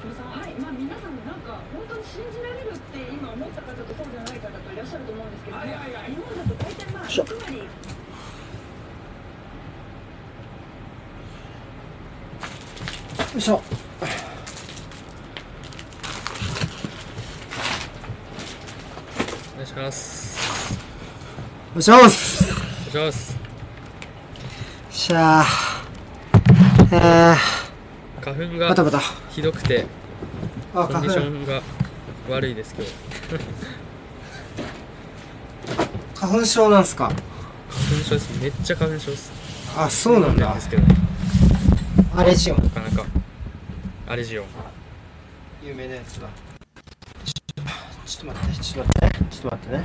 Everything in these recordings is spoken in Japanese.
木さんはいまあ皆さんなんか本当に信じられるって今思った方とそうじゃない方といらっしゃると思うんです。けども、日本だと大体まあしょ6割よいしょお願いします。お願いします。お願いします。しゃあえー、花粉がひどくてあコンディションが悪いです今日。花粉症なんすか？花粉症です。めっちゃ花粉症です。あそうなんだ。ですけど。ねアレジオン。なかなか。アレジオン。有名なやつだ。ちょっと待ってちょっと待って。ちょっと待ってね。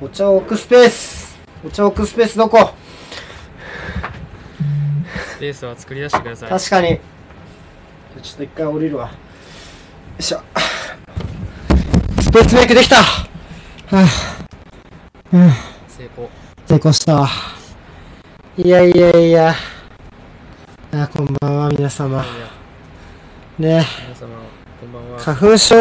お茶を置くスペース。お茶を置くスペースどこ？スペースは作り出してください。確かに。ちょっと一回降りるわ。よいしょ。スペースメイクできた。はあうん成功。成功した。いやいやいや。あこんばんは皆様。ね。皆様こんばんは。花粉症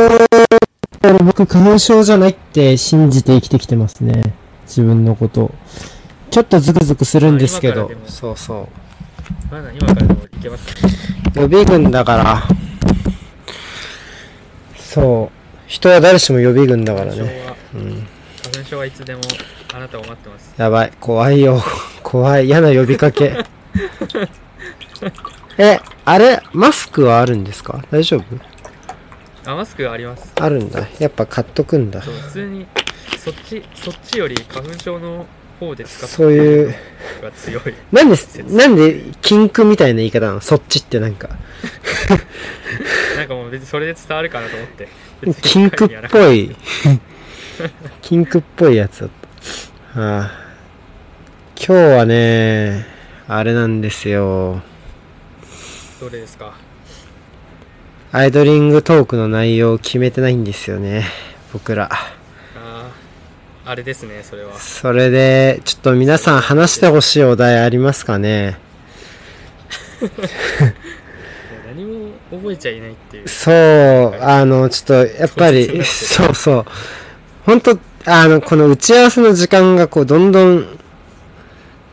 僕花粉症じゃないって信じて生きてきてますね。自分のこと。ちょっとズクズクするんですけど。そうそまだ今からでもいけますう予備軍だから。そう。人は誰しも予備軍だから花粉症ねは。うん。花粉症はいつでもあなたを待ってます。やばい。怖いよ。怖い。嫌な呼びかけ。えあれ？マスクはあるんですか？大丈夫？あマスクあります。あるんだ。やっぱ買っとくんだ。そう普通にそっちそっちより花粉症の方で使ってそういうが強いなんで、なんで、禁句みたいな言い方なの？そっちってなんか。なんかもう別にそれで伝わるかなと思って禁句っぽい。禁句っぽいやつだった。ああ今日はね、あれなんですよ。どれですか？アイドリングトークの内容を決めてないんですよね。僕ら。あれですねそれはそれで、ちょっと皆さん話してほしいお題ありますかね？何も覚えちゃいないっていうそう、あの、ちょっと、やっぱり、そうそうそう。本当あの、この打ち合わせの時間がこう、どんどん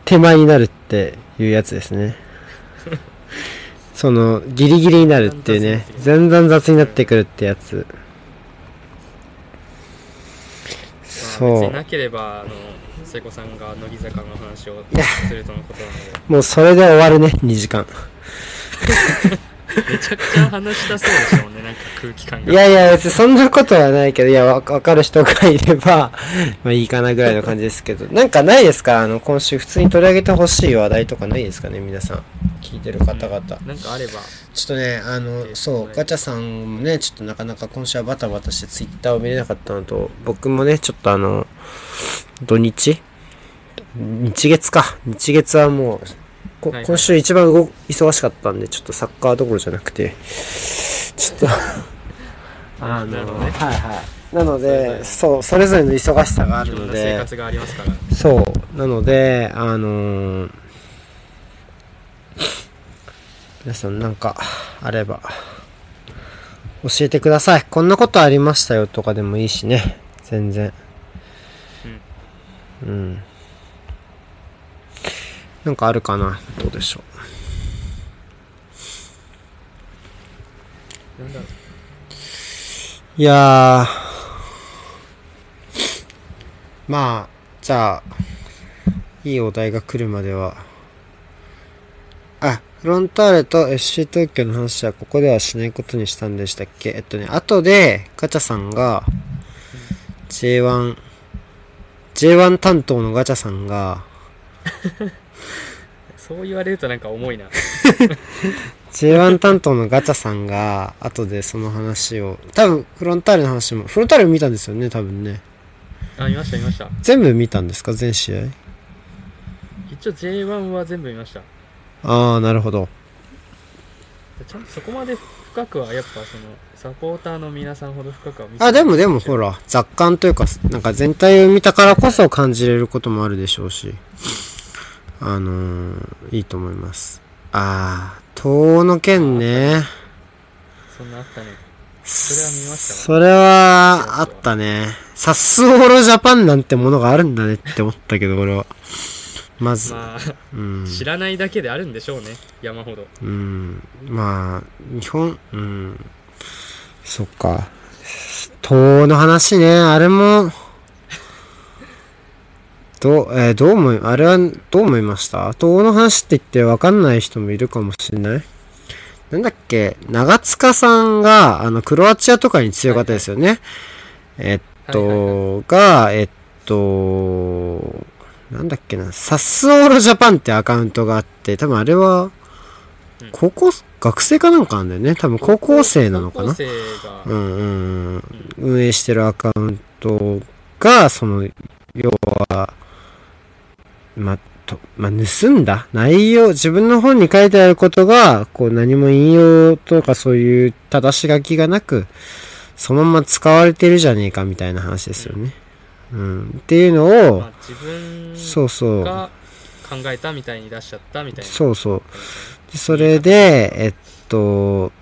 手前になるっていうやつですね。その、ギリギリになるっていうね。全然雑になってくるってやつ。まあ、別そうに。なければあの聖子さんが乃木坂の話をするとのことなのでもうそれで終わるね、2時間。めちゃくちゃ話したそうでしたもんねなんか空気感がいやいや、別にそんなことはないけど、いや、わわかる人がいれば、まあいいかなぐらいの感じですけど、なんかないですか？あの、今週普通に取り上げてほしい話題とかないですかね？皆さん。聞いてる方々。なんかあればちょっとね、あの、そう、ガチャさんもね、ちょっとなかなか今週はバタバタしてツイッターを見れなかったのと、僕もね、ちょっとあの、土日？日月か。日月はもう、今週一番動忙しかったんで、ちょっとサッカーどころじゃなくて、ちょっと、あの、なるほどねはいはい。なので、そう、それぞれの忙しさがあるので、な生活がありますからそう。なので、あのー皆さんなんかあれば教えてください。こんなことありましたよとかでもいいしね。全然。うん。なんかあるかなどうでしょう。いやー。まあ、じゃあ、いいお題が来るまでは。あ、フロンターレと FC 東京の話はここではしないことにしたんでしたっけえっとね、後で、ガチャさんが、J1、J1 担当のガチャさんが、そう言われるとなんか重いな。J1 担当のガチャさんが、後でその話を、多分フロンターレの話も、フロンターレも見たんですよね、多分ね。あ見ました見ました。全部見たんですか全試合？一応 J1 は全部見ました。ああ、なるほど。ちゃんとそこまで深くはやっぱそのサポーターの皆さんほど深くは見てあ、でもでもほら、雑感というか、なんか全体を見たからこそ感じれることもあるでしょうし、あのーいいと思います。ああ、東の剣ね。そんなあったねそれは見ましたわそれは、あったね。サッスオーロジャパンなんてものがあるんだねって思ったけど、俺は。まず、まあうん。知らないだけであるんでしょうね山ほどうん。まあ、日本、うん。そっか。東の話ね、あれも、どう、えーどう思い、あれはどう思いました？東の話って言って分かんない人もいるかもしれない？なんだっけ？長塚さんが、あの、クロアチアとかに強かったですよね。えっと、はいはいが、えっと、なんだっけな、サスオーロジャパンってアカウントがあって、多分あれはうん、高校、学生かなんかなんだよね？多分高校生なのかな？うん。うん。運営してるアカウントが、その、要は、ま、と、ま盗んだ？内容、自分の本に書いてあることが、こう何も引用とかそういう正し書きがなく、そのまま使われてるじゃねえかみたいな話ですよね。うん。っていうのをまあ、、自分そうそう。が考えたみたいに出しちゃったみたいなそうそう。でそれで、えっと、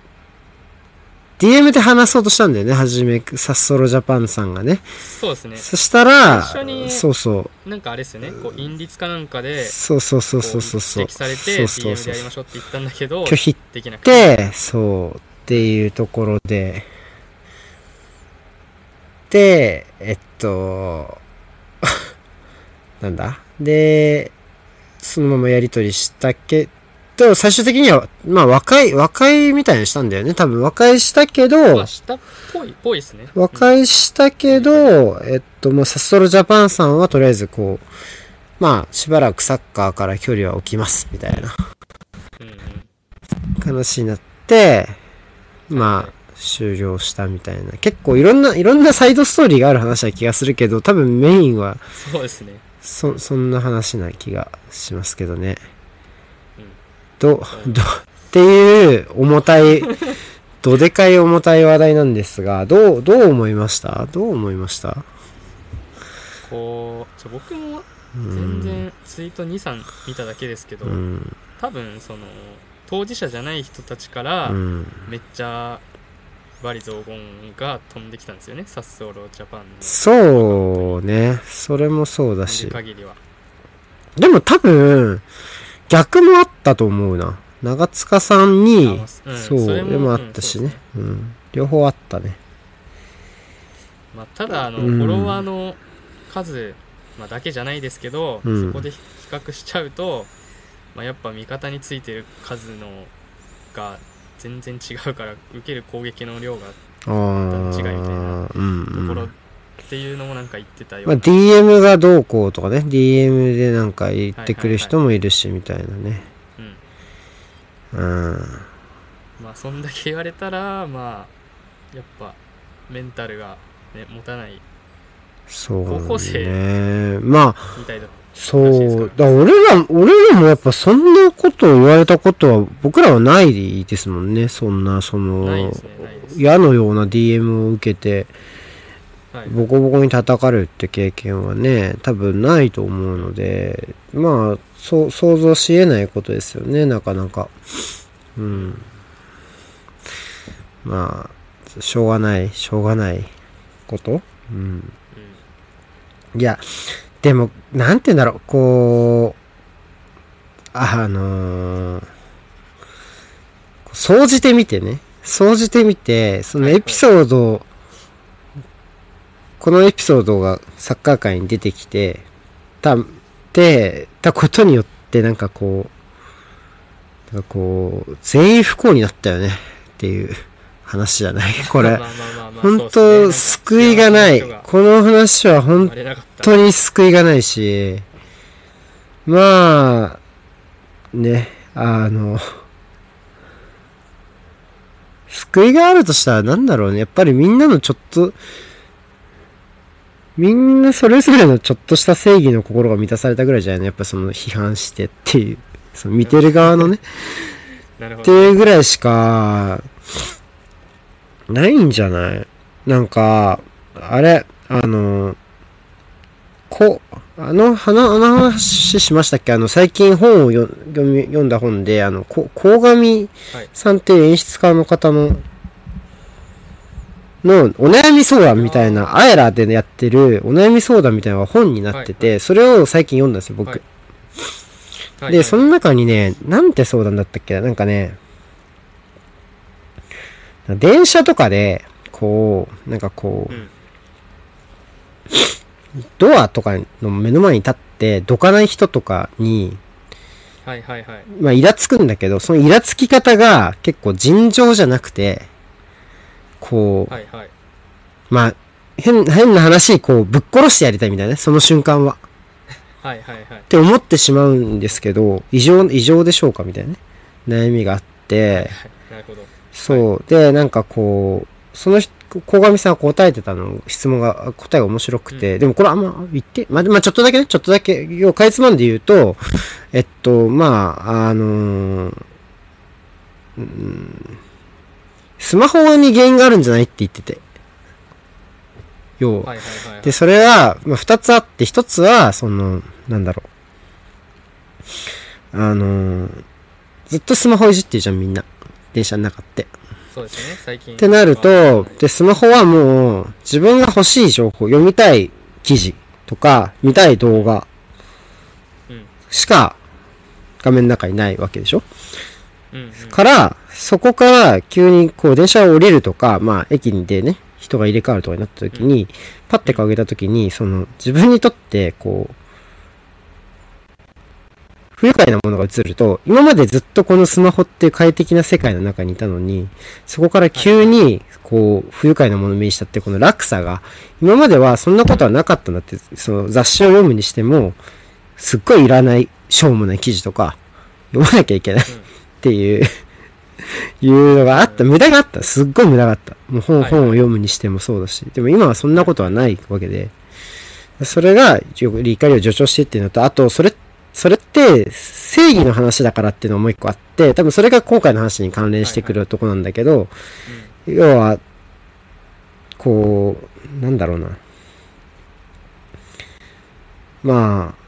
DM で話そうとしたんだよね、はじめ、サッソロジャパンさんがね。そうですねそしたら、そうそう。なんかあれですよねこう韻律かなんかでそうそうそうこそうそうそう。指摘されてそうそう DM そうでやりましょうって言ったんだけど拒否できなくてで、そう、っていうところで、で、えっと、なんだ？で、そのままやりとりしたけ？ど、最終的には、まあ和解、和解みたいにしたんだよね。多分和解したけど、まあ下っぽいぽいですね和解したけど、えっと、もうサッソロジャパンさんはとりあえずこう、まあ、しばらくサッカーから距離は置きます、みたいなうんうん話になって、まあ、終了したみたいな。結構いろんな、いろんなサイドストーリーがある話な気がするけど、多分メインは、そうですねそ、そんな話な気がしますけどね。うんど、ど、っていう重たい、どでかい重たい話題なんですが、どう、どう思いました？どう思いました？こうちょ僕もうん全然ツイート23見ただけですけど、うん。多分その当事者じゃない人たちからうん。めっちゃバリ雑言が飛んできたんですよねサッソーロジャパンのそうね。それもそうだ見しる。限りはでも多分、逆もあったと思うな。長塚さんに、あうんそう、でもあったしねうん。うん。両方あったね。まあ、ただあの、うんフォロワーの数、まあ、だけじゃないですけど、うんそこで比較しちゃうと、まあ、やっぱ味方についてる数のが全然違うから受ける攻撃の量が。違いみたいなうん、ところうん。っていうのもなんか言ってたよまあ、DM がどうこうとかね。DM でなんか言ってくる人もいるし、みたいなね。うんうん。まあそんだけ言われたらまあやっぱメンタルが、ね、持たないそう、ね。高校生まあ、そう。だ俺ら、俺らもやっぱそんなことを言われたことは、僕らはないですもんね。そんな、その、矢のような DM を受けて、はいボコボコに叩かれるって経験はね、多分ないと思うので、まあ、そう、想像し得ないことですよね、なかなか。うん。まあ、しょうがない、しょうがないことうん。うんいや、でも、なんて言うんだろう、こう、あのー、総じてみてね、総じてみて、そのエピソード、このエピソードがサッカー界に出てきて、た、で、たことによって、なんかこう、なんかこう、全員不幸になったよね、っていう話じゃない？これ。本当、救いがない。この話は本当に救いがないし、まあ、ね、あの、救いがあるとしたらなんだろうね。やっぱりみんなのちょっと、みんなそれぞれのちょっとした正義の心が満たされたぐらいじゃないの？やっぱその批判してっていう、その見てる側のね、っていうぐらいしか、ないんじゃない？なんか、あれ、あの、こ、あの、あの、あの話しましたっけ？あの、最近本を読読み読んだ本で、あの、こ鴻上さんっていう演出家の方の、の、お悩み相談みたいな、あえらでやってるお悩み相談みたいな本になってて、はそれを最近読んだんですよ、僕。で、その中にね、なんて相談だったっけ？ななんかね、電車とかで、こう、なんかこう、うん。ドアとかの目の前に立って、どかない人とかに、はいはいはい。まあ、イラつくんだけど、そのイラつき方が結構尋常じゃなくて、こう、はいはい。まあ、変、変な話、こう、ぶっ殺してやりたいみたいなね、その瞬間は。はいはいはい。って思ってしまうんですけど、異常、異常でしょうかみたいなね、悩みがあって、なるほど。そう。で、なんかこう、その人、小上さんが答えてたの、質問が、答えが面白くて、でもこれあんま言って、まあ、まあ、ちょっとだけね、ちょっとだけ、要はかいつまんで言うと、えっと、まあ、あのーうん、スマホに原因があるんじゃないって言ってて。要は。で、それは、まあ、二つあって、一つは、その、なんだろう。あのーずっとスマホいじってるじゃん、みんな。電車の中って。そうですね最近ってなると、で、スマホはもう、自分が欲しい情報、読みたい記事とか、見たい動画うんしか、画面の中にないわけでしょから、そこから急にこう電車を降りるとか、まあ駅でね、人が入れ替わるとかになった時に、パッて顔上げた時に、その自分にとってこう、不愉快なものが映ると、今までずっとこのスマホっていう快適な世界の中にいたのに、そこから急に、こう、不愉快なものを目にしたってこの落差が、今まではそんなことはなかったんだって、その雑誌を読むにしても、すっごいいらない、しょうもない記事とか、読まなきゃいけないっていう、いうのがあった。無駄があった。すっごい無駄があった。もう本、はい本を読むにしてもそうだし。でも今はそんなことはないわけで。それが、よく怒りを助長してっていうのと、あと、それ、それって、正義の話だからっていうのもう一個あって、多分それが今回の話に関連してくるとこなんだけど、要は、こう、なんだろうな。まあ、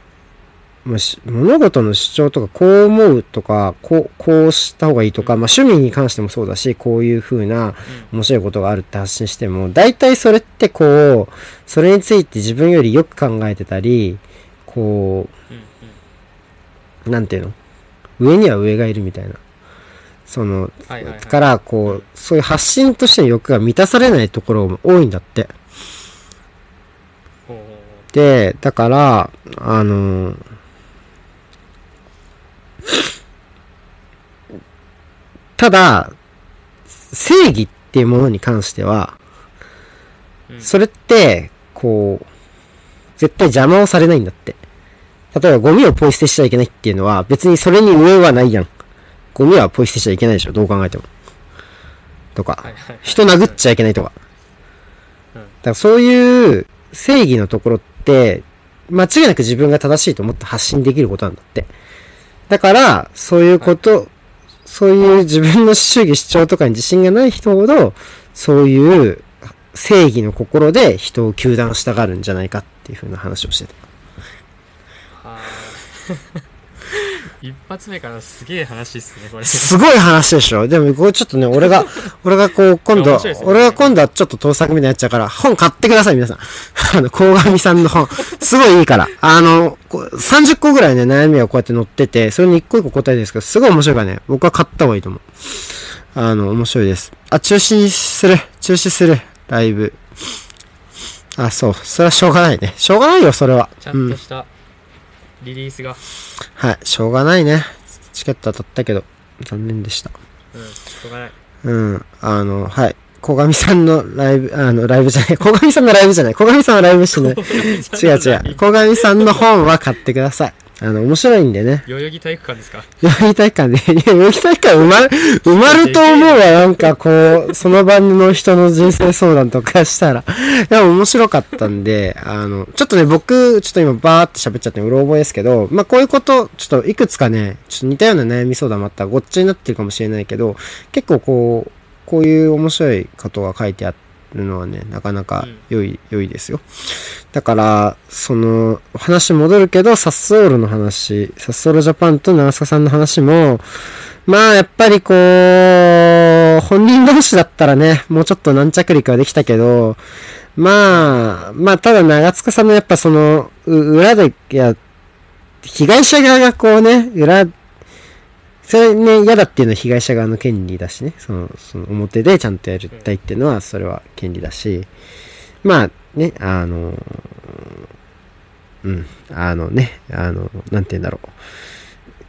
まあ、し物事の主張とか、こう思うとか、こう、こうした方がいいとか、まあ趣味に関してもそうだし、こういう風な面白いことがあるって発信しても、大体それってこう、それについて自分よりよく考えてたり、こうなんていうの？上には上がいるみたいな。その、から、こう、そういう発信としての欲が満たされないところも多いんだって。で、だから、あのーただ、正義っていうものに関しては、うんそれって、こう、絶対邪魔をされないんだって。例えばゴミをポイ捨てしちゃいけないっていうのは、別にそれに上はないやん。ゴミはポイ捨てしちゃいけないでしょ、どう考えても。とか、人殴っちゃいけないとか。うんだからそういう正義のところって、間違いなく自分が正しいと思って発信できることなんだって。だから、そういうこと、そういう自分の主義主張とかに自信がない人ほど、そういう正義の心で人を糾弾したがるんじゃないかっていうふうな話をしてた。一発目からすげえ話っすねこれすごい話でしょでも、これちょっとね、俺が、俺がこう、今度ね俺が今度はちょっと盗作みたいになっちゃうから、本買ってください、皆さん。あの、鴻上さんの本。すごいいいから。あの、こう30個ぐらいね、悩みがこうやって載ってて、それに一個一個答えですけど、すごい面白いからね、僕は買った方がいいと思う。あの、面白いです。あ、中止にする。中止する。ライブ。あ、そう。それはしょうがないね。しょうがないよ、それは。ちゃうんんと。したリリースがはい。しょうがないね。チケット当たったけど、残念でした。うんしょうがないうん。あの、はい。小上さんのライブ、あの、ライブじゃない。小上さんのライブじゃない。小上さんはライブしてない。違う違う。小上さんの本は買ってください。あの、面白いんでね。代々木体育館ですか？代々木体育館で、代々木体育館埋まる、埋まると思うわ。なんかこう、その場の人の人生相談とかしたら。でも面白かったんで、あの、ちょっとね、僕、ちょっと今バーって喋っちゃってうろ覚えですけど、まあ、こういうこと、ちょっといくつかね、ちょっと似たような悩み相談もあったらごっちゃになってるかもしれないけど、結構こう、こういう面白いことが書いてあって、るのはね、なかなか良い、良いですよ。だから、その、話戻るけど、サッソールの話、サッソールジャパンと長坂さんの話も、まあ、やっぱりこう、本人同士だったらね、もうちょっと軟着陸はできたけど、まあ、まあ、ただ長塚さんのやっぱその、う裏で、いや、被害者側がこうね、裏、それね、嫌だっていうのは被害者側の権利だしね、その、その表でちゃんとやりたいっていうのは、それは権利だし、まあ、ね、あの、うん、あのね、あの、なんて言うんだろう。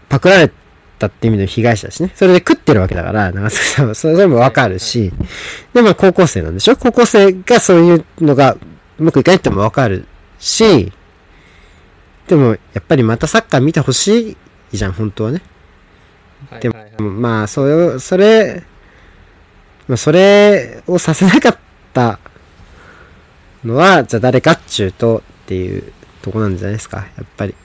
パクられたって意味の被害者だしね。それで食ってるわけだから、長崎さんは、それもわかるし、で、まあ高校生なんでしょ？高校生がそういうのがうまくいかないってもわかるし、でも、やっぱりまたサッカー見てほしいじゃん、本当はね。でも、まあ、それ、それ、まあ、それをさせなかったのは、じゃあ誰かっちゅうとっていうとこなんじゃないですか、やっぱり。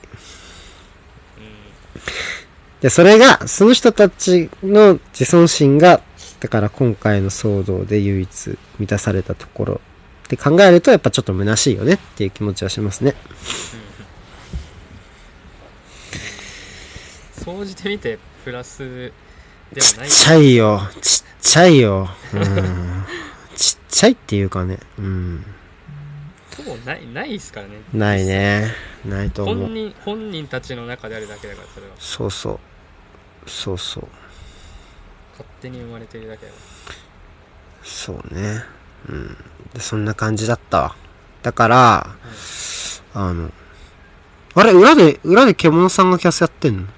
で、それが、その人たちの自尊心が、だから今回の騒動で唯一満たされたところって考えると、やっぱちょっと虚しいよねっていう気持ちはしますね。総じてみてプラスではないちっちゃいよ。ちっちゃいよ。うん。ちっちゃいっていうかね。うん。ほぼないないですからねないね。ないと思う。本人本人たちの中であるだけだからそれはそうそう。そうそう。勝手に生まれてるだけだかそうね。うん。で、そんな感じだったわ。だから、あの、あれ、裏で、裏で獣さんがキャスやってんの？ら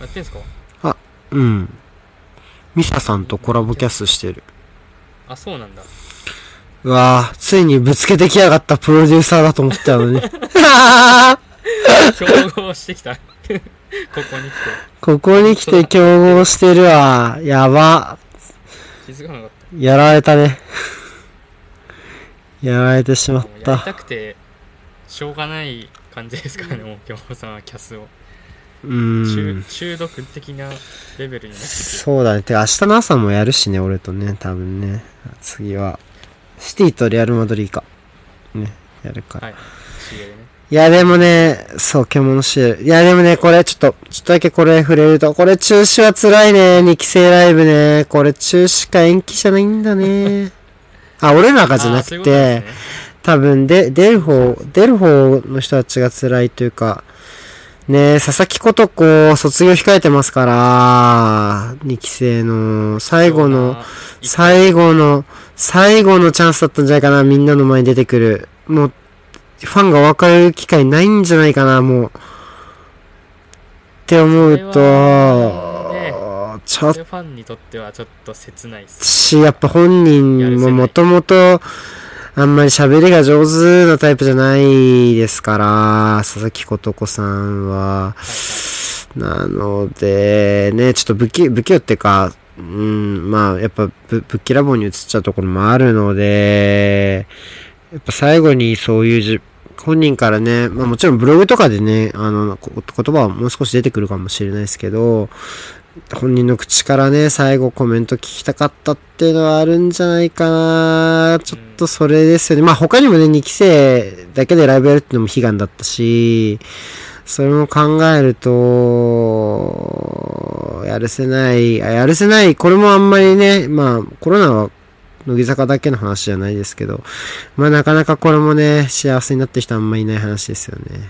やってんすか？うん。ミサさんとコラボキャスしてる。あそうなんだうわぁ、ついにぶつけてきやがったプロデューサーだと思ったのに。競合してきた ここに来てここに来て競合してるわ。やば。気づかなかっやられたね。やられてしまったやり。たくてしょうがない感じですからねもう京本さんはキャスをう中ん。中毒的なレベルになってそうだね。てか明日の朝もやるしね、俺とね、多分ね。次は。シティとレアルマドリーか。ね、やるから。はい CL ねいや、でもね、そう、獣シール。いや、でもね、これ、ちょっと、ちょっとだけこれ触れると、これ中止は辛いね。2期生ライブね。これ中止か延期じゃないんだね。あ、俺らがじゃなあーそういうくてことです、ね多分で、出る方、出る方の人たちが辛いというか、ね佐々木ことこ卒業控えてますから、2期生の最後の、最後の、最後のチャンスだったんじゃないかな、みんなの前に出てくる。もう、ファンが分かる機会ないんじゃないかな、もう。って思うと、ちょっそれファンにとってはちょっと切ないし、やっぱ本人ももともと、あんまり喋りが上手なタイプじゃないですから、佐々木琴子さんは。なので、ね、ちょっと不器、不器用っていうか、うん、まあ、やっぱぶ、ぶっきらぼうに移っちゃうところもあるので、やっぱ最後にそういうじ、本人からね、まあもちろんブログとかでね、あの、言葉はもう少し出てくるかもしれないですけど、本人の口からね、最後コメント聞きたかったっていうのはあるんじゃないかなちょっとそれですよね。まあ他にもね、2期生だけでライブやるっていうのも悲願だったし、それも考えると、やるせない、あやるせない、これもあんまりね、まあコロナは乃木坂だけの話じゃないですけど、まあなかなかこれもね、幸せになってる人あんまりいない話ですよね。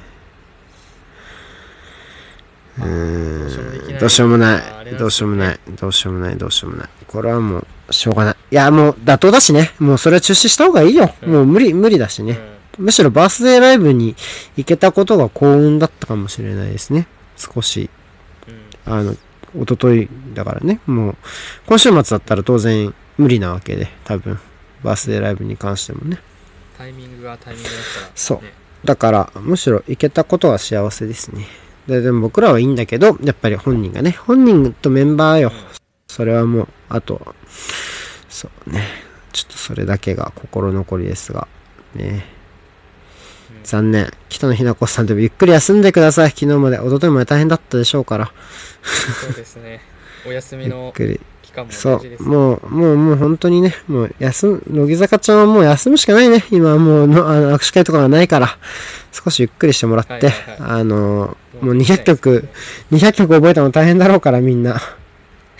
うーん、どうしようもない。どうしようもない。どうしようもない。どうしようもない。これはもう、しょうがない。いや、もう妥当だしね。もうそれは中止した方がいいよ。うんもう無理、無理だしね。むしろバースデーライブに行けたことが幸運だったかもしれないですね。少し。あの、一昨日だからね。もう、今週末だったら当然無理なわけで、多分。バースデーライブに関してもね。タイミングがタイミングだったらそうねだから、むしろ行けたことは幸せですね。ででも僕らはいいんだけど、やっぱり本人がね、本人とメンバーよ。それはもう、あと、そうね。ちょっとそれだけが心残りですが、ね。残念。北野日な子さんでもゆっくり休んでください。昨日まで、一昨日まで大変だったでしょうから。そうですねお休み ゆっのくり。期間もですもう、もう、もう本当にね、もう休む、乃木坂ちゃんはもう休むしかないね。今はもうの、あの、握手会とかがないから、少しゆっくりしてもらって、はいはいはあの、もう200曲、200曲覚えたの大変だろうからみんな。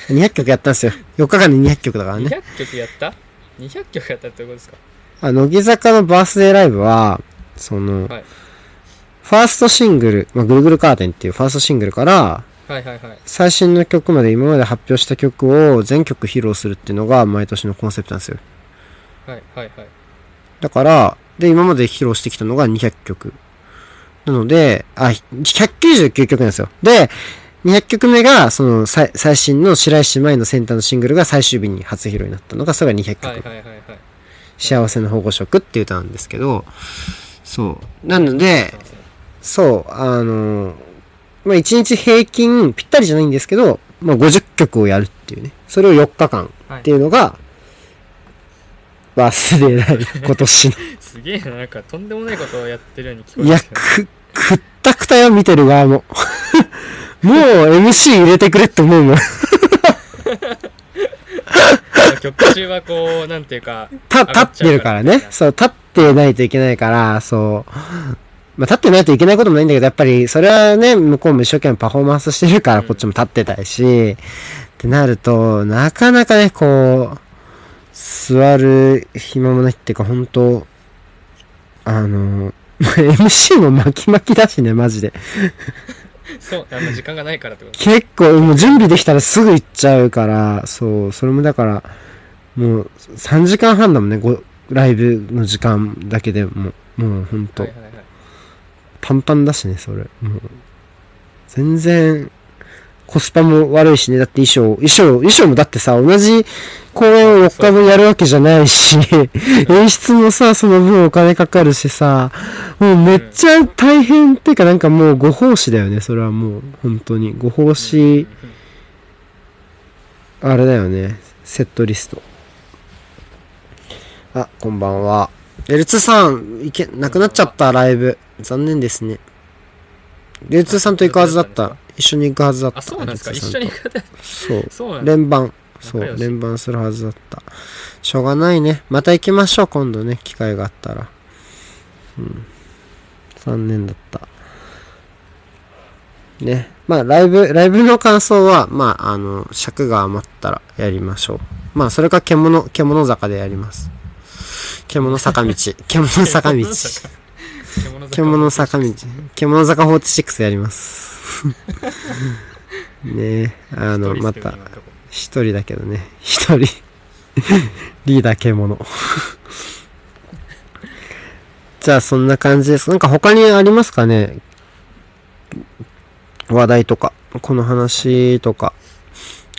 200曲やったんですよ。4日間で200曲だからね。200曲やった ?200 曲やったってことですか？あ乃木坂のバースデーライブは、その、はいファーストシングル、まあ、ぐるぐるカーテンっていうファーストシングルから、はいはいはい最新の曲まで今まで発表した曲を全曲披露するっていうのが毎年のコンセプトなんですよ。はいはいはいだから、で、今まで披露してきたのが200曲。なので、あ、199曲なんですよ。で、200曲目が、その、最最新の白石舞のセンターのシングルが最終日に初披露になったのが、それが200曲。はいはいはいはい幸せの保護色っていう歌なんですけど、そう。なのでそう、あの、まあ、1日平均ぴったりじゃないんですけど、まあ、50曲をやるっていうね。それを4日間はいっていうのが、バースデーライブ、今年の。すげえななんかとんでもないことをやってるように聞こえいや、ますけどく、くったくたよ、見てる側も。もう MC 入れてくれって思うもん。曲中はこうなんていうかた、立ってるからね。そう、立ってないといけないから、そう。まあ、立ってないといけないこともないんだけど、やっぱり、それはね、向こうも一生懸命パフォーマンスしてるから、こっちも立ってたいし、ってなると、なかなかね、こう、座る暇もないっていうか、本当あの、MC も巻き巻きだしね、マジで。そうあの時間がないからってこと。結構、もう準備できたらすぐ行っちゃうから、そう、それもだから、もう3時間半だもんね、ごライブの時間だけでもう、もうほんとはい、はいはいパンパンだしね、それ。もう、全然、コスパも悪いしね、だって衣装、衣装、衣装もだってさ、同じ公演を4日分やるわけじゃないし、演出もさ、その分お金かかるしさ、もうめっちゃ大変っていうかなんかもうご奉仕だよね、それはもう、本当に。ご奉仕、あれだよね。セットリスト。あ、こんばんは。エルツさん、いけ、なくなっちゃった、ライブ。残念ですね。エルツさんと行くはずだった。一緒に行くはずだった。あそうなんですか？一緒に行くそう。そう連番。そう、連番するはずだった。しょうがないね。また行きましょう、今度ね、機会があったら。うん。残念だった。ね。まあ、ライブ、ライブの感想は、まあ、あの、尺が余ったらやりましょう。まあ、それか獣、獣坂でやります。獣坂道。獣坂道。獣坂獣坂道。獣坂46やります。ねあの、また、一人だけどね。一人。リーダー獣。じゃあそんな感じです。なんか他にありますかね？話題とか。この話とか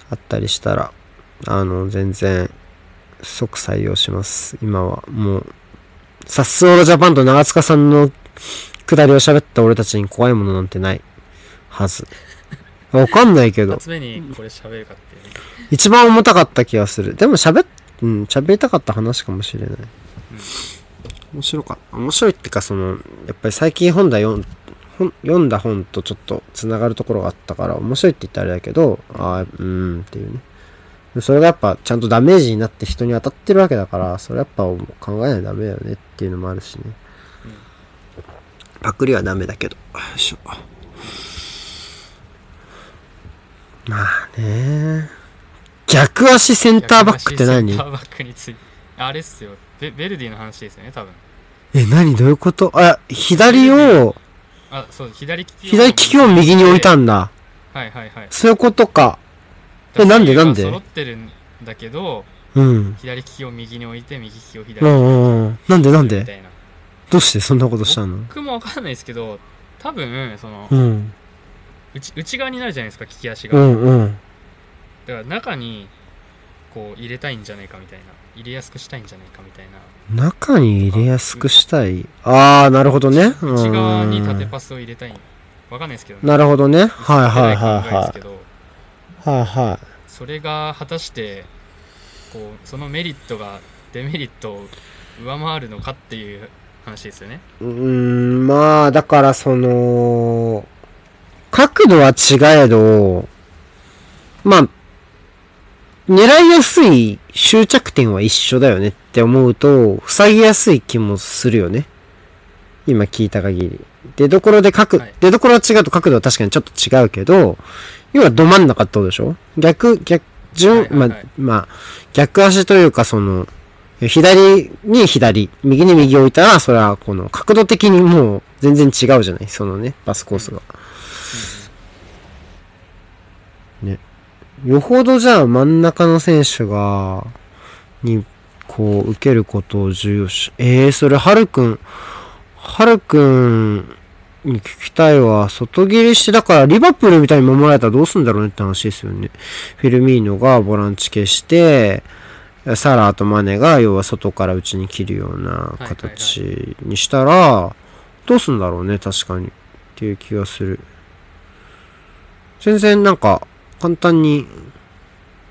あったりしたら、あの、全然即採用します。今はもう、サッスオーロジャパンと長塚さんの下りを喋った俺たちに怖いものなんてないはず。わかんないけど一。番重たかった気がする。でも喋っ、うん、喋りたかった話かもしれない。面白かった。面白いってか、その、やっぱり最近本だ読読んだ本とちょっと繋がるところがあったから、面白いって言ったらあれだけど、ああ、うーんっていうね。でそれがやっぱちゃんとダメージになって人に当たってるわけだから、それやっぱ考えないとダメだよねっていうのもあるしね。パクリはダメだけど。よいしょ。まあね。逆足センターバックって何？センターバックについてあれっすよベベルディの話ですよね多分え、何？どういうこと？あ、左を、あそう左利きを左利きを右に置いたんだ。はいはいはいそういうことか。えなんでなんで？揃ってるんだけどうん。左利きを右に置いて右利きを左うんうんうん。なんでなんで？みたいなどうしてそんなことしたの？僕もわかんないですけど多分そのうん。内内側になるじゃないですか利き足うが、んうん。だから中にこう入れたいんじゃないかみたいな入れやすくしたいんじゃないかみたいな中に入れやすくしたい。あー、なるほどね。うん内側に縦パスを入れたいわかんないですけどねなるほどね。はいはいはいは考えですけどい。はいはそれが果たしてこうそのメリットがデメリットを上回るのかっていう話ですよねうーん、まあ、だからその、角度は違えど、まあ、狙いやすい終着点は一緒だよねって思うと、塞ぎやすい気もするよね。今聞いた限り。出所で角、はい出所は違うと角度は確かにちょっと違うけど、要はど真ん中ってことでしょ？逆、逆、順、まあ、まあ、逆足というかその、左に左、右に右を置いたら、それはこの角度的にもう全然違うじゃない？そのね、バスコースが。ね。よほどじゃあ真ん中の選手が、に、こう、受けることを重要し、ええー、それ、はるくん、はるくんに聞きたいわ。外切りして、だから、リバプールみたいに守られたらどうすんだろうねって話ですよね。フィルミーノがボランチ消して、サラーとマネが、要は外から内に切るような形にしたら、どうすんだろうね、確かに。っていう気がする。全然なんか、簡単に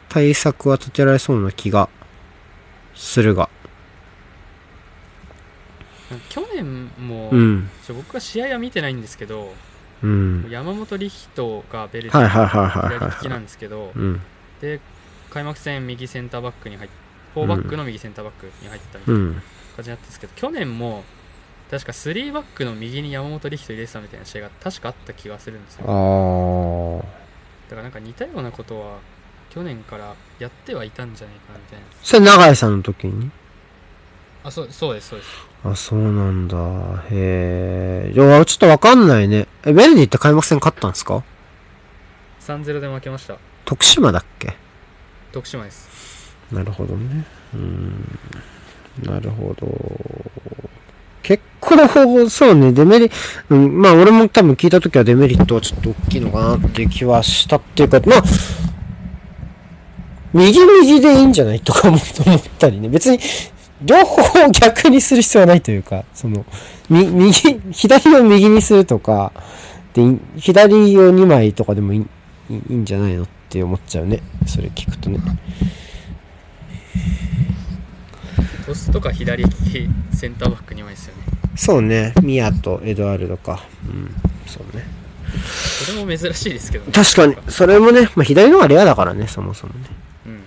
対策は立てられそうな気がするが。去年も、うん。ちょ僕は試合は見てないんですけどうん。山本リヒトがベルギーはいはいはいはい左利きなはい。んですけどうん。で開幕戦右センターバックに入っ4バックの右センターバックに入ったみたいなうん。感じになったんですけど、去年も確か3バックの右に山本リヒト入れてたみたいな試合が確かあった気がするんですよ。だからなんか似たようなことは去年からやってはいたんじゃないかなみたいなそれ長井さんの時に？あそうそうですそうですあ、そうなんだ。へえ。いや、ちょっとわかんないね。え、ベルディって開幕戦勝ったんですか？3-0で負けました徳島だっけ？徳島ですなるほどね。うーん。なるほど。結構、そうね、デメリ、うん、まあ俺も多分聞いた時はデメリットはちょっと大きいのかなっていう気はしたっていうか、まあ、右右でいいんじゃない？とか思ったりね。別に、両方逆にする必要はないというか、その、み、右、左を右にするとか、で、い左を2枚とかでもいいいいいんじゃないのって思っちゃうね。それ聞くとね。トスとか左利きセンターバック2枚ですよねそうね。ミヤとエドワルドか。うん。そうね。それも珍しいですけどね確かに、それもね、まあ、左の方がレアだからね、そもそもね。うん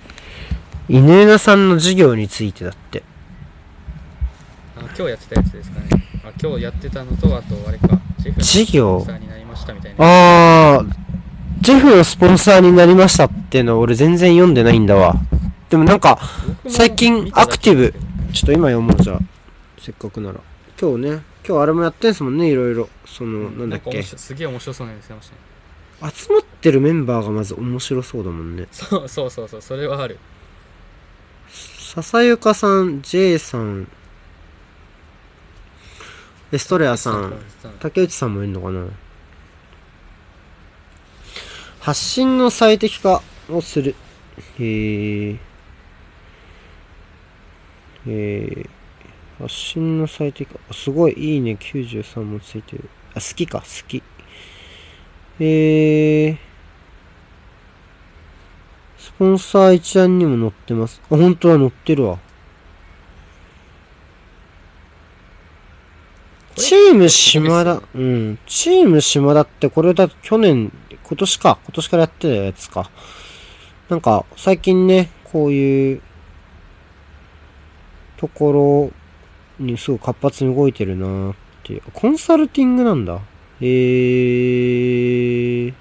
犬枝さんの授業についてだって。あ今日やってたやつですかねあ今日やってたのとあとあれかジェフの授業？スポンサーになりましたみたいなあー、ジェフのスポンサーになりましたっていうの俺全然読んでないんだわ。でもなんか、最近アクティブちょっと今読もうじゃあ。せっかくなら。今日ね、今日あれもやってんすもんね、いろいろ。その、なんだっけ？すげえ面白そうなの見せましたね集まってるメンバーがまず面白そうだもんね。そうそうそうそうそれはある笹ゆかさん、J さん、エストレアさん、竹内さんもいるのかな？発信の最適化をする。へえ。えー、発信の最適化。あすごい、いいね、93もついてる。あ、好きか、好き。えー、スポンサー一覧にも載ってます。あ、本当は載ってるわ。チーム島田、うん。チーム島田ってこれだと去年、今年か、今年からやってたやつか。なんか、最近ね、こういう、ところにすごい活発に動いてるなーっていう。コンサルティングなんだ。えー。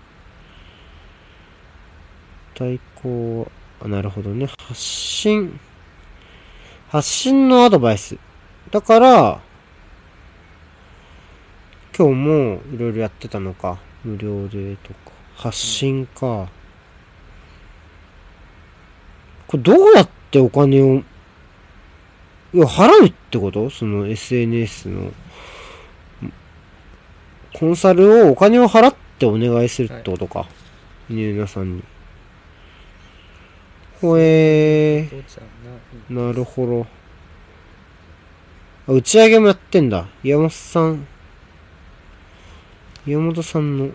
対抗、あ、なるほどね。発信、発信のアドバイス。だから、今日もいろいろやってたのか。無料でとか。発信か。これどうやってお金を、いや、払うってこと？その SNS の。コンサルをお金を払ってお願いするってことか。ニューナさんに。ほえー、なるほど。あ、打ち上げもやってんだ。岩本さん。岩本さんの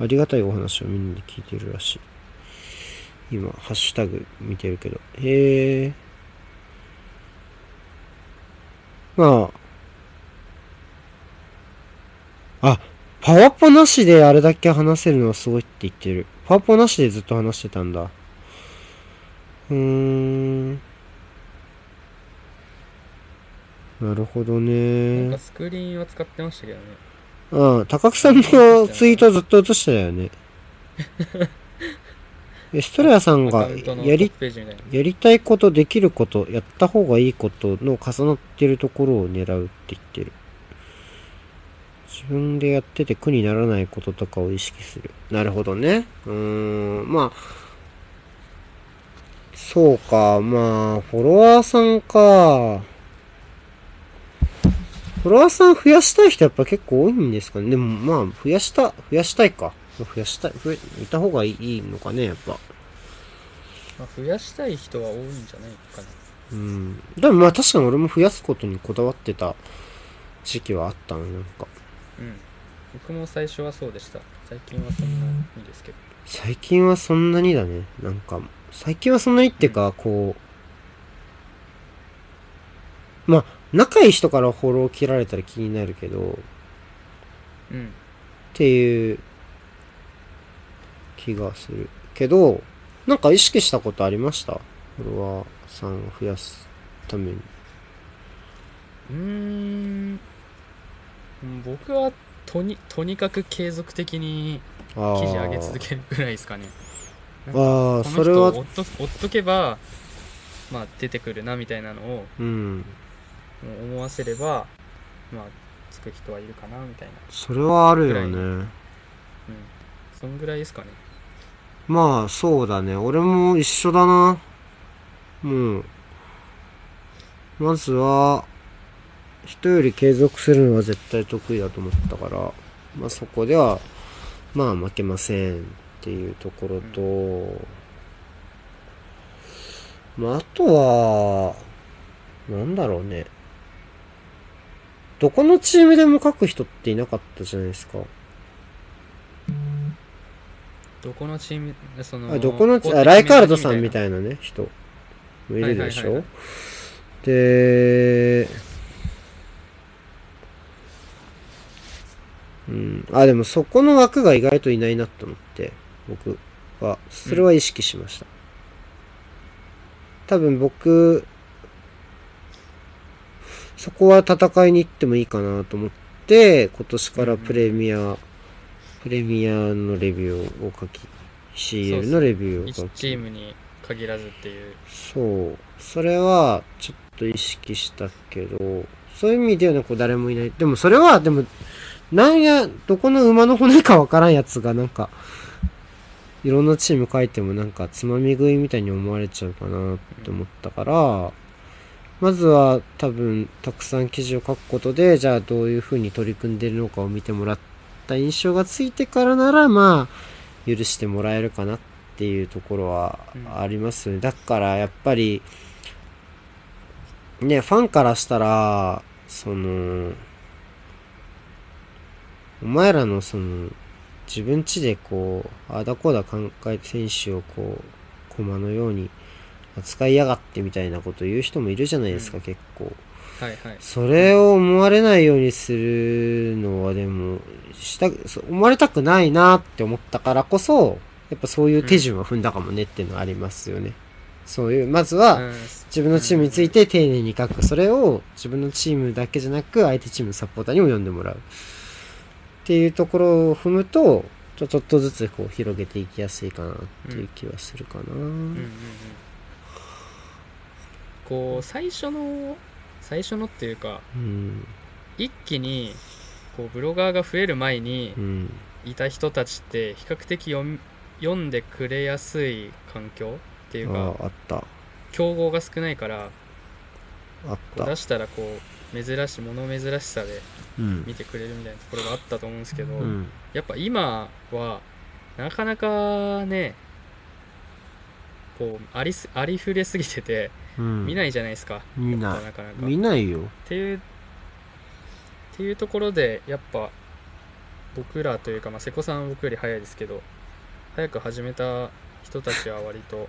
ありがたいお話をみんなで聞いてるらしい。今、ハッシュタグ見てるけど。へえ。まあ、あ、パワポなしであれだけ話せるのはすごいって言ってる。パワポなしでずっと話してたんだ。うーん。なるほどねなんか。スクリーンは使ってましたけどねうん、高木さんのツイートずっと映してたよね。エストレアさんアがやりやりたいこと、できること、やった方がいいことの重なってるところを狙うって言ってる。自分でやってて苦にならないこととかを意識する。なるほどね。うーん、まあ、そうか、まあ、フォロワーさんか。フォロワーさん増やしたい人やっぱ結構多いんですかね。でもまあ、増やした、増やしたいか。増やしたい、増え、いた方がいいのかね、やっぱ。まあ、増やしたい人は多いんじゃないかなうん。でもまあ確かに俺も増やすことにこだわってた時期はあったの、なんか。うん僕も最初はそうでした最近はそんなにですけど最近はそんなにだね。なんか、最近はそんなにっていうか、こう、まあ、仲いい人からフォロー切られたら気になるけど、っうんていう気がする。けど、なんか意識したことありました？フォロワーさんを増やすために。うーん僕はとにとにかく継続的に。記事上げ続けるぐらいですかねああ、こそれは追っとけばまあ出てくるなみたいなのをうん。思わせればまあつく人はいるかなみたいなそれはあるよね。うんそんぐらいですかねまあ、そうだね。俺も一緒だな。もう、まずは、人より継続するのは絶対得意だと思ったから、まあそこでは、まあ負けませんっていうところと、まああとは、なんだろうね。どこのチームでも書く人っていなかったじゃないですか。どこのチームそのあどこのあライカールドさんみいたいなね、人もいるでしょ、はいはいはいはいで、うん。あ、でもそこの枠が意外といないなと思って、僕は。それは意識しました。多分僕、そこは戦いに行ってもいいかなと思って、今年からプレミア、プレミアのレビューを書き、CL のレビューを書1き。チームに限らずっていうそう。それは、ちょっと意識したけど、そういう意味ではね、こう誰もいない。でもそれは、でも、なんや、どこの馬の骨かわからんやつがなんか、いろんなチーム書いてもなんかつまみ食いみたいに思われちゃうかなって思ったから、まずは多分たくさん記事を書くことで、じゃあどういう風に取り組んでるのかを見てもらった印象がついてからなら、まあ、許してもらえるかなっていうところはありますよね。だからやっぱり、ね、ファンからしたら、その、お前らのその、自分ちでこう、あだこうだ考え選手をこう、駒のように扱いやがってみたいなこと言う人もいるじゃないですか、うん結構。はいはいそれを思われないようにするのはでも、した、思われたくないなって思ったからこそ、やっぱそういう手順を踏んだかもねっていうのはありますよね。そういう、まずは、うん自分のチームについて丁寧に書く。それを自分のチームだけじゃなく、相手チームのサポーターにも読んでもらう。っていうところを踏むと、ちょちょっとずつこう広げていきやすいかなっていう気はするかな。うんうんうんこう最初の最初のっていうかうん。一気にこうブロガーが増える前にうん。いた人たちって比較的読んでくれやすい環境っていうかあった。競合が少ないから出。したらこう珍しい物珍しさでうん。見てくれるみたいなところがあったと思うんですけど、うん。やっぱ今はなかなかねこうありすありふれすぎててうん。見ないじゃないですか、見ないなかなか見ないよ。っていうっていうところでやっぱ僕らというか、まあ、瀬古さんは僕より早いですけど早く始めた人たちは割と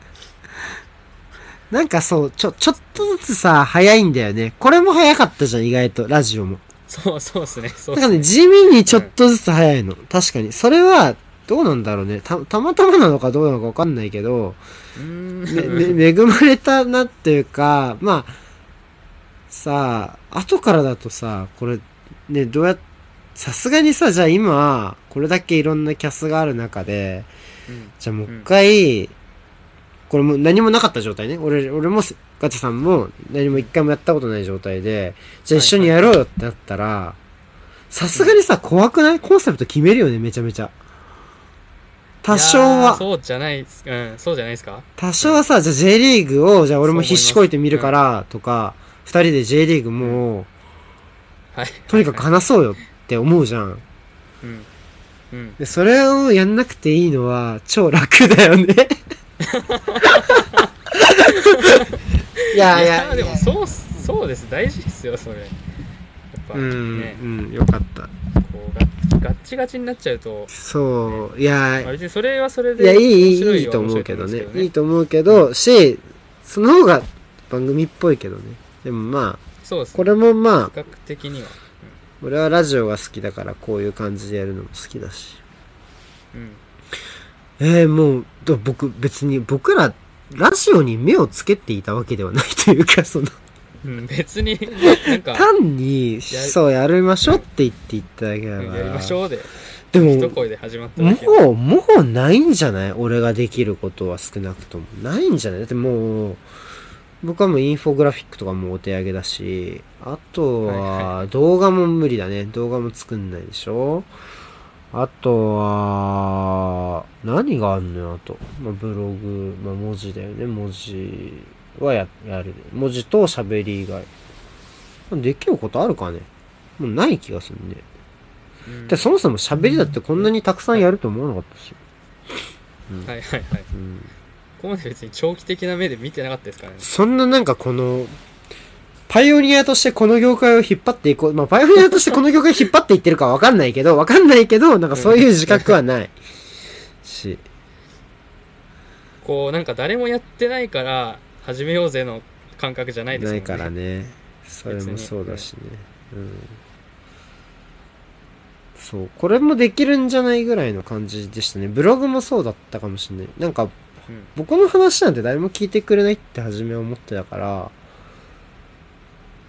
なんかそう、ちょ、ちょっとずつさ、早いんだよね。これも早かったじゃん、意外と。ラジオも。そうそうですねそうだからね、地味にちょっとずつ早いの。確かに。それは、どうなんだろうね。た、たまたまなのかどうなのかわかんないけど、恵まれたなっていうか、まあ、さあ、後からだとさ、これ、ね、どうやっ、さすがにさ、じゃあ今、これだけいろんなキャスがある中で、うんじゃあもう一回、これもう何もなかった状態ね。俺、俺も、ガチャさんも何も一回もやったことない状態で、じゃあ一緒にやろうよってなったら、さすがにさ、怖くない？コンセプト決めるよね、めちゃめちゃ。多少は、そうじゃないっす。うんそうじゃないですか？多少はさ、じゃあ J リーグを、じゃあ俺も必死こいて見るから、とか、二人で J リーグもう、はい。とにかく話そうよって思うじゃん。うん。うん。で、それをやんなくていいのは、超楽だよね。いやいや、でもそうそうです。大事ですよそれ。やっぱうん、ね。うん、よかった。こうガガッチガチになっちゃうと、そう、いやまあ、別にそれはそれでいや、いい、いい、面白よいいと思うけどねい。いいと思うけど、し、その方が番組っぽいけどね。でもまあ、そうですねこれもまあ、比較的には俺はラジオが好きだからこういう感じでやるのも好きだし。うんえー、もう、ど僕、別に、僕ら、ラジオに目をつけていたわけではないというか、その、うん、別になんか 単に、やそう、やりましょうって言って言っただけだから。うんやりましょうででも、一声で始まっただもけう、もうないんじゃない？俺ができることは少なくとも。ないんじゃない？だってもう、僕はもうインフォグラフィックとかもお手上げだし、あとはいは、動画も無理だね。動画も作んないでしょ？あとは、何があんのよ、あと。まあ、ブログ、まあ、文字だよね。文字はや、やる。文字と喋り以外。できることあるかね？もうない気がするね。うんで、そもそも喋りだってこんなにたくさんやると思わなかったし。はいはいはいうん。ここまで別に長期的な目で見てなかったですからねそんななんかこの、パイオニアとしてこの業界を引っ張っていこう。まあ、パイオニアとしてこの業界を引っ張っていってるかわかんないけど、わかんないけど、なんかそういう自覚はない。し。こうなんか誰もやってないから始めようぜの感覚じゃないですもんねないからね。それもそうだしね。うん。そう。これもできるんじゃないぐらいの感じでしたね。ブログもそうだったかもしれない。なんか、うん僕の話なんて誰も聞いてくれないって初めは思ってたから、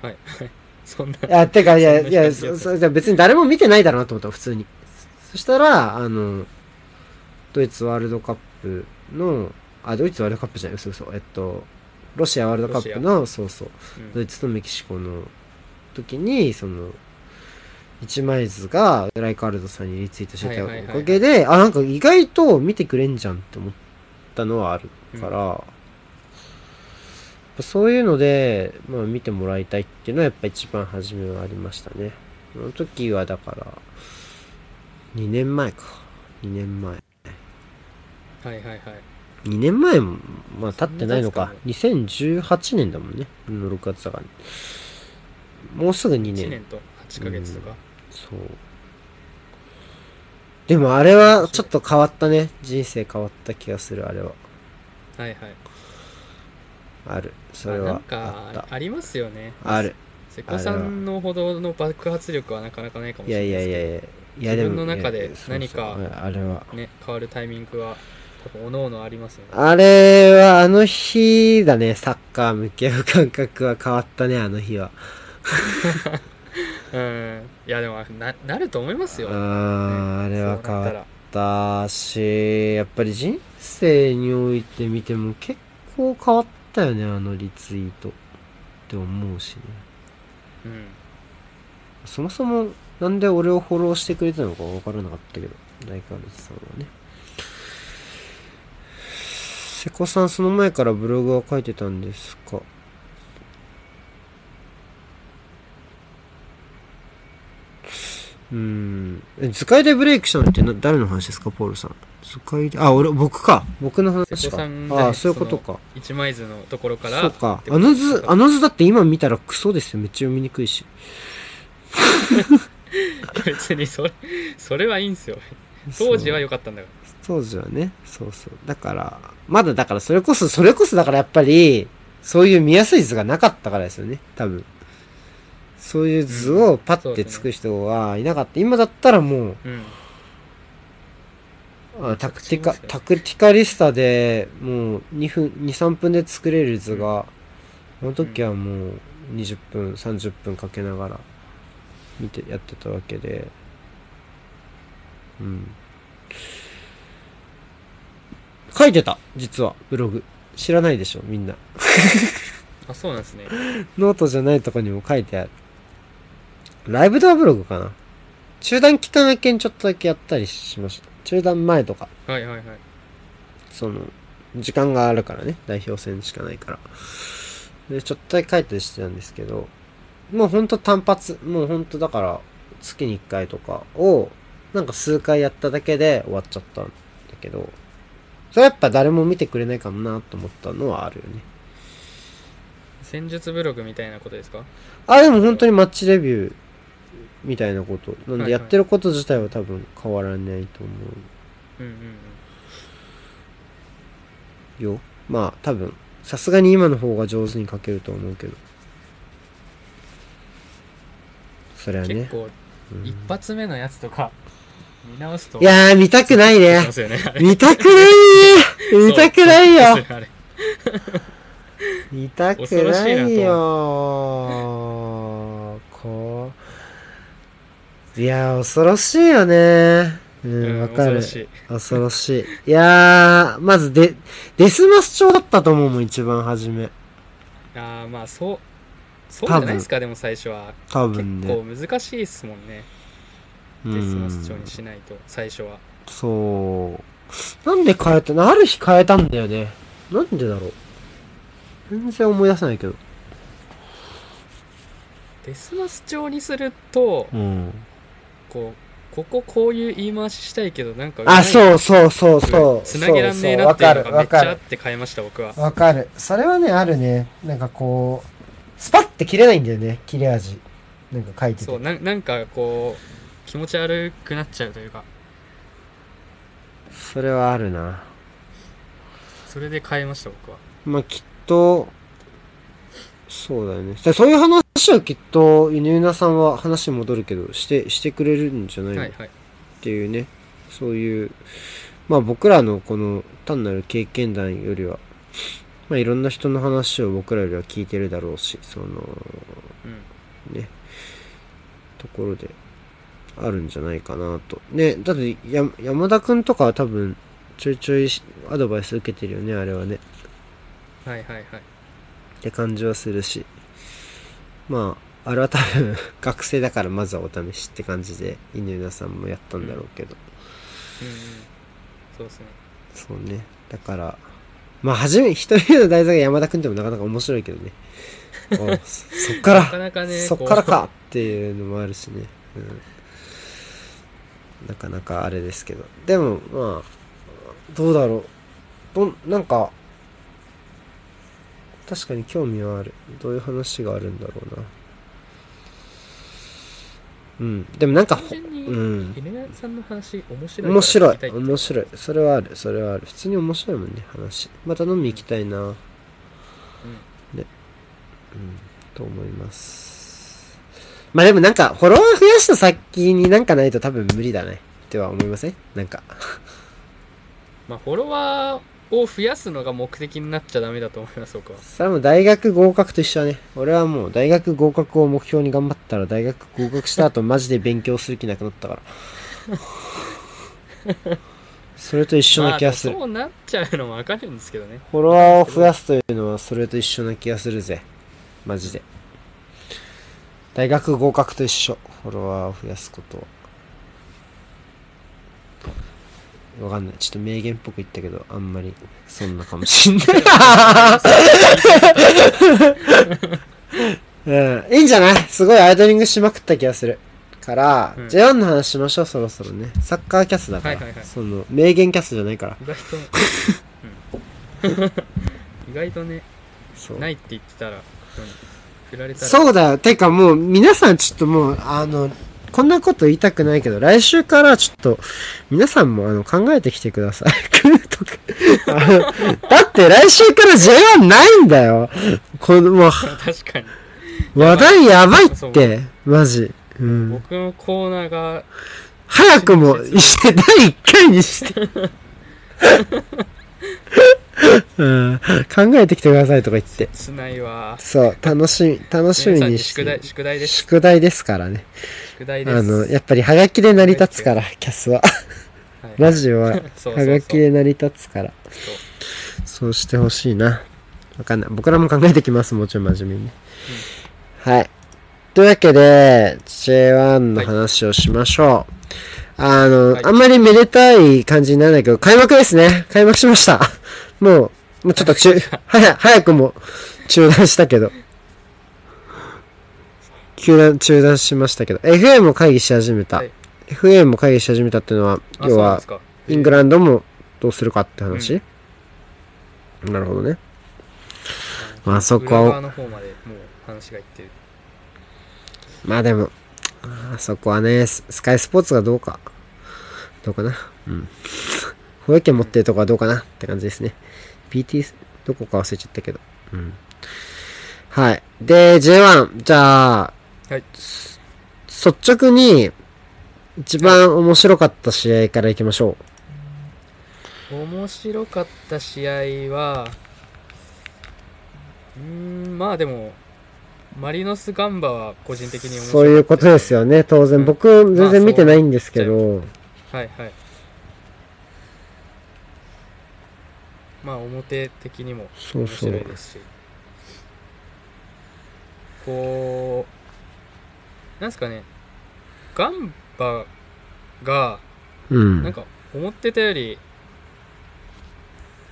はい そんないや、てか、いや、いや、そそ、別に誰も見てないだろうなと思った、普通に。そしたら、あの、ドイツワールドカップの、あ、ドイツワールドカップじゃない、嘘嘘、えっと、ロシアワールドカップの、そうそう、うんドイツとメキシコの時に、その、一枚図がライカールドさんにリツイートしてたおかげで、あ、なんか意外と見てくれんじゃんって思ったのはあるから、そういうので、まあ見てもらいたいっていうのはやっぱ一番初めはありましたね。その時はだから、2年前か。2年前。はいはいはい2年前も、まあ経ってないのか。そ2018年だもんね。の6月だから。もうすぐ2 1年。年と8ヶ月とか、そう。でもあれはちょっと変わったね。人生変わった気がする、あれは。はいはいある。それはあなん。かありますよねある。瀬古さんのほどの爆発力はなかなかないかもしいやれないいやですけどいやいや。いや自分の中で何かあれは。ね変わるタイミングは多分おのおのありますよねあれはあの日だね、サッカー向き合う感覚は変わったね、あの日は。うんいやでもななると思いますよあー、あれは変わったし、やっぱり人生において見ても結構変わったよね、あのリツイート。って思うしね。うんそもそもなんで俺をフォローしてくれたのか分からなかったけど、ライカールズさんはね。瀬古さん、その前からブログは書いてたんですか？うーん。え図解でブレイクしたのってな誰の話ですか、ポールさん？図解で、あ、俺、僕か。僕の話か？ああ、でそういうことか。一枚図のところからそうかあの図、あの図だって今見たらクソですよ。めっちゃ読みにくいし。別にそれそれはいいんすよ当時は良かったんだか当時はね、そうそう。だから、まだだからそれこそ、それこそだからやっぱり、そういう見やすい図がなかったからですよね、多分。そういう図をパッてつく人はいなかった。今だったらもう、うんあタクティカ、タクティカリスタでもう2分、2、3分で作れる図が、その時はもう20分、30分かけながら見てやってたわけで、うん。書いてた実は、ブログ。知らないでしょみんな。あそうなんですねノートじゃないとこにも書いてある。ライブドアブログかな中断期間明けにちょっとだけやったりしました。中断前とか。はいはいはいその、時間があるからね、代表戦しかないから。で、ちょっとだけ書いたりしてたんですけど、もうほんと単発、もうほんとだから、月に1回とかを、なんか数回やっただけで終わっちゃったんだけど、それやっぱ誰も見てくれないかもなと思ったのはあるよね。戦術ブログみたいなことですか？あ、でも本当にマッチレビューみたいなこと。なんでやってること自体は多分変わらないと思うんうんうよ。まあ多分、さすがに今の方が上手に書けると思うけど。それはね。うん結構うん一発目のやつとか見直すといやー、見たくないね見たくないね。見たくないよ。見たくないよ。こう。いやー、恐ろしいよね。う、うんんわかる。恐ろしいい。いやー、まずデ、デスマス調だったと思うもん、一番初め。ああまあそうそうじゃないですかでも最初は結多分ね。構難しいっすもんねうデスマスん調にしないと最初はそう。なんで変えたのある日変えたんだよね。なんでだろう。全然思い出せないけど。デスマス調にするとうん。こうこここういう言い回ししたいけどなんかあ、うそうそうそうそう。つなげらんねえなっていうのがめっちゃあって変えました僕はわかる。それはね、あるね。なんかこう、スパッて切れないんだよね、切れ味。なんか書いてて。そうななんかこう気持ち悪くなっちゃうというか。それはあるな。それで変えました僕は。まあ、きっと、そうだよね。でそういう話はきっと、犬犬さんは話戻るけど、して、してくれるんじゃないの、っはいはい。ていうね。そういう、まあ僕らのこの単なる経験談よりは、まあいろんな人の話を僕らよりは聞いてるだろうし、その、うん。ね、ところで、あるんじゃないかなと。ね、だってや、山田くんとかは多分、ちょいちょいアドバイス受けてるよね、あれはね。はいはいはい。って感じはするし。まああれは多分 学生だからまずはお試しって感じで犬田さんもやったんだろうけど、うんうん。そうですね。そうね。だからまあ初め一人目の題材が山田くんでもなかなか面白いけどね。おそそっかなからなかねそっからかっていうのもあるしね、うん、なかなかあれですけど。でもまあどうだろう。どなんか確かに興味はある。どういう話があるんだろうな。うん。でもなんかうん。さんの話面白い面白い。面白い。それはある。それはある。普通に面白いもんね話。また飲み行きたいな。ね。うん。と思いますまあでもなんかフォロワー増やした先になんかないと多分無理だねっては思いません？なんか。まあフォロワーを増やすのが目的になっちゃダメだと思います僕は。それはもう大学合格と一緒だね。俺はもう大学合格を目標に頑張ったら大学合格した後マジで勉強する気なくなったから。それと一緒な気がする。まあそうなっちゃうのもわかるんですけどね。フォロワーを増やすというのはそれと一緒な気がするぜ。マジで。大学合格と一緒。フォロワーを増やすことは。わかんない。ちょっと名言っぽく言ったけど、あんまりそんなかもしんない。うん、いいんじゃない？すごいアイドリングしまくった気がする。から、うん J1 の話しましょう、そろそろね。サッカーキャスだから。はいはいはいその、名言キャスじゃないから。意外と、うん意外とね。ないって言ってたら、うん、振られたらそうだよ。てかもう、皆さんちょっともう、あの、こんなこと言いたくないけど、来週からちょっと、皆さんもあの、考えてきてください。だって来週から J1 ないんだよ。この、もう、確かに話題やばいって、マジ。うん。僕のコーナーが早くもして、第1回にして。うん、考えてきてくださいとか言って。つないわそう、楽しみ、楽しみにしてに宿題。宿題です宿題ですからね。宿題ですあの、やっぱりハガキで成り立つから、キャスは。はいラジオは、ハガキで成り立つから。そうしてほしいな。わかんない。僕らも考えてきます、もちろん真面目に。はい。というわけで、J1 の話をしましょう。あの、はいあんまりめでたい感じにならないけど、開幕ですね。開幕しました。もう、もうちょっと中、早、早くも中断したけど。中断、中断しましたけど、FA も会議し始めた。はい FA も会議し始めたっていうのは、あ要はイングランドもどうするかって話、なるほどね。まあそこはまあでも、あそこはね、ススカイスポーツがどうか。どうかな？うん。保育券持ってるとこはどうかな？って感じですね。PT、どこか忘れちゃったけど。うん。はい。で、J1、じゃあ、はい率直に、一番面白かった試合からいきましょ面白かった試合はうーんまあでもマリノスガンバは個人的に面う。白かったそういうことですよね、当然。うん僕、全然見てないんですけど、はいはいまあ表的にも面白いですしこうなんすかねガンバがうん。なんか思ってたより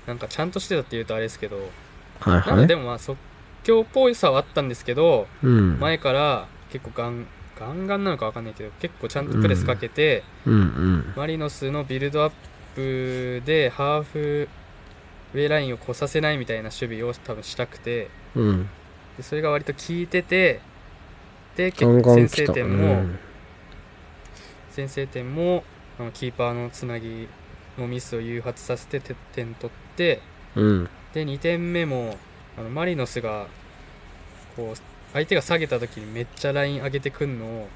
なんかちゃんとしてたって言うとあれですけどはいはい。なんかでもまあ即興っぽいさはあったんですけどうん。前から結構ガンガンガンなのかわかんないけど結構ちゃんとプレスかけて、うんうん。マリノスのビルドアップでハーフウェイラインを越させないみたいな守備を多分したくてうん。でそれが割と効いててで結構先。制点も、うん先制点もあのキーパーのつなぎのミスを誘発させてて点取ってうん。で2点目もあのマリノスがこう相手が下げた時にめっちゃライン上げてくんのを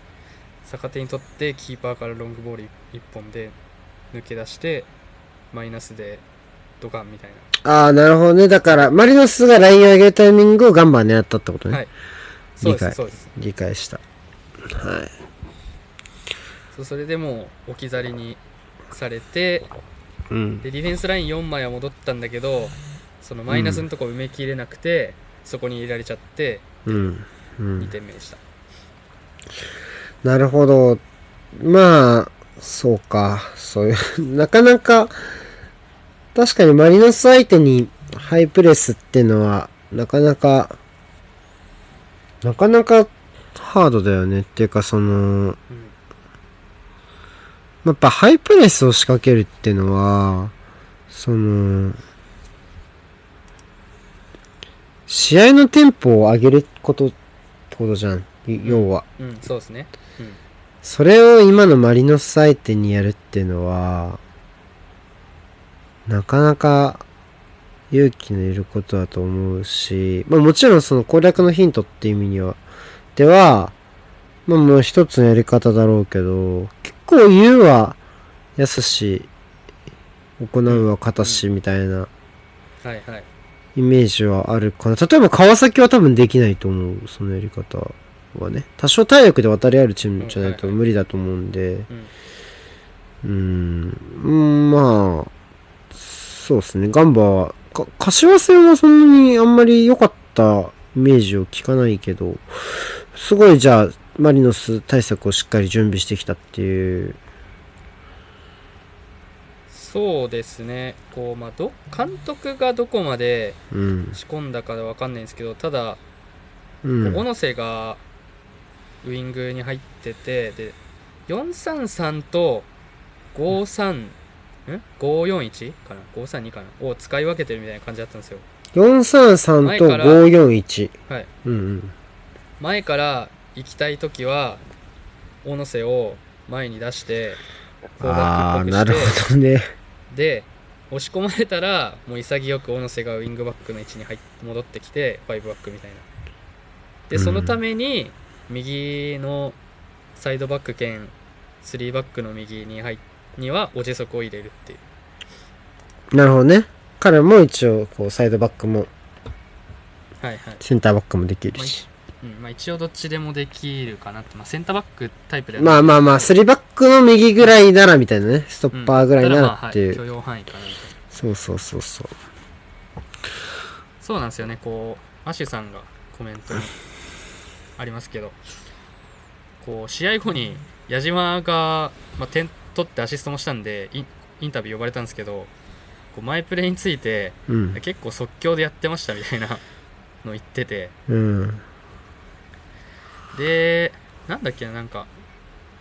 逆手に取ってキーパーからロングボール1本で抜け出してマイナスでドカンみたいなああ、なるほどね。だから、マリノスがライン上げるタイミングをガンバー狙ったってことね。はいそうで理解すそうです理解した。はい。そうそれでもう置き去りにされてうん。でディフェンスライン4枚は戻ったんだけどそのマイナスのとこ埋めきれなくて、そこに入れられちゃってうん。う2ん。点目でした、なるほど。まあ、そうか。そういう、なかなか、確かにマリノス相手にハイプレスっていうのは、なかなか、なかなかハードだよね。っていうか、その、うんやっぱハイプレスを仕掛けるっていうのは、その、試合のテンポを上げることってことじゃん。い要は。うん、そうですね。それを今のマリノス相手にやるっていうのは、なかなか勇気のいることだと思うし、まあもちろんその攻略のヒントっていう意味には、では、まあもう一つのやり方だろうけど、結構言うは安し、行うは形みたいなはいはい。イメージはあるかな。例えば川崎は多分できないと思う、そのやり方はね。多少体力で渡り合えるチームじゃないと無理だと思うんで、うーん、まあ、そうですね。ガンバは、か柏戦はそんなにあんまり良かったイメージを聞かないけど、すごいじゃあ、マリノス対策をしっかり準備してきたっていう。そうですね。こう、まあ、ど、監督がどこまでうん。仕込んだかわかんないんですけど、ただ、うん。小野瀬がウイングに入ってて、で、433と53、ん ?541 かな ?532 かな？を使い分けてるみたいな感じだったんですよ。433と前から541。はい。うんうん。前から行きたいときは、小野瀬を前に出して、ああ、なるほどね。で、押し込まれたら、もう潔く小野瀬がウィングバックの位置に入っ戻ってきて、ファイブバックみたいな。でそのために右のサイドバック兼3バックの右に入っにはおじ足を入れるっていうなるほどね。彼も一応、こう、サイドバックも、はいはい、センターバックもできるし。うんまあ、一応どっちでもできるかなって、まあ、センターバックタイプではまあまあまあ、3バックの右ぐらいならみたいなね。ストッパーぐらいならっていう。うんだからまあはい、許容範囲かなみたいなそうそうそうそう。そうなんですよねこうアシュさんがコメントにありますけどこう試合後に矢島が、まあ、点取ってアシストもしたんでインインタビュー呼ばれたんですけどこうマイプレーについてうん。結構即興でやってましたみたいなの言っててうん。でなんだっけななんか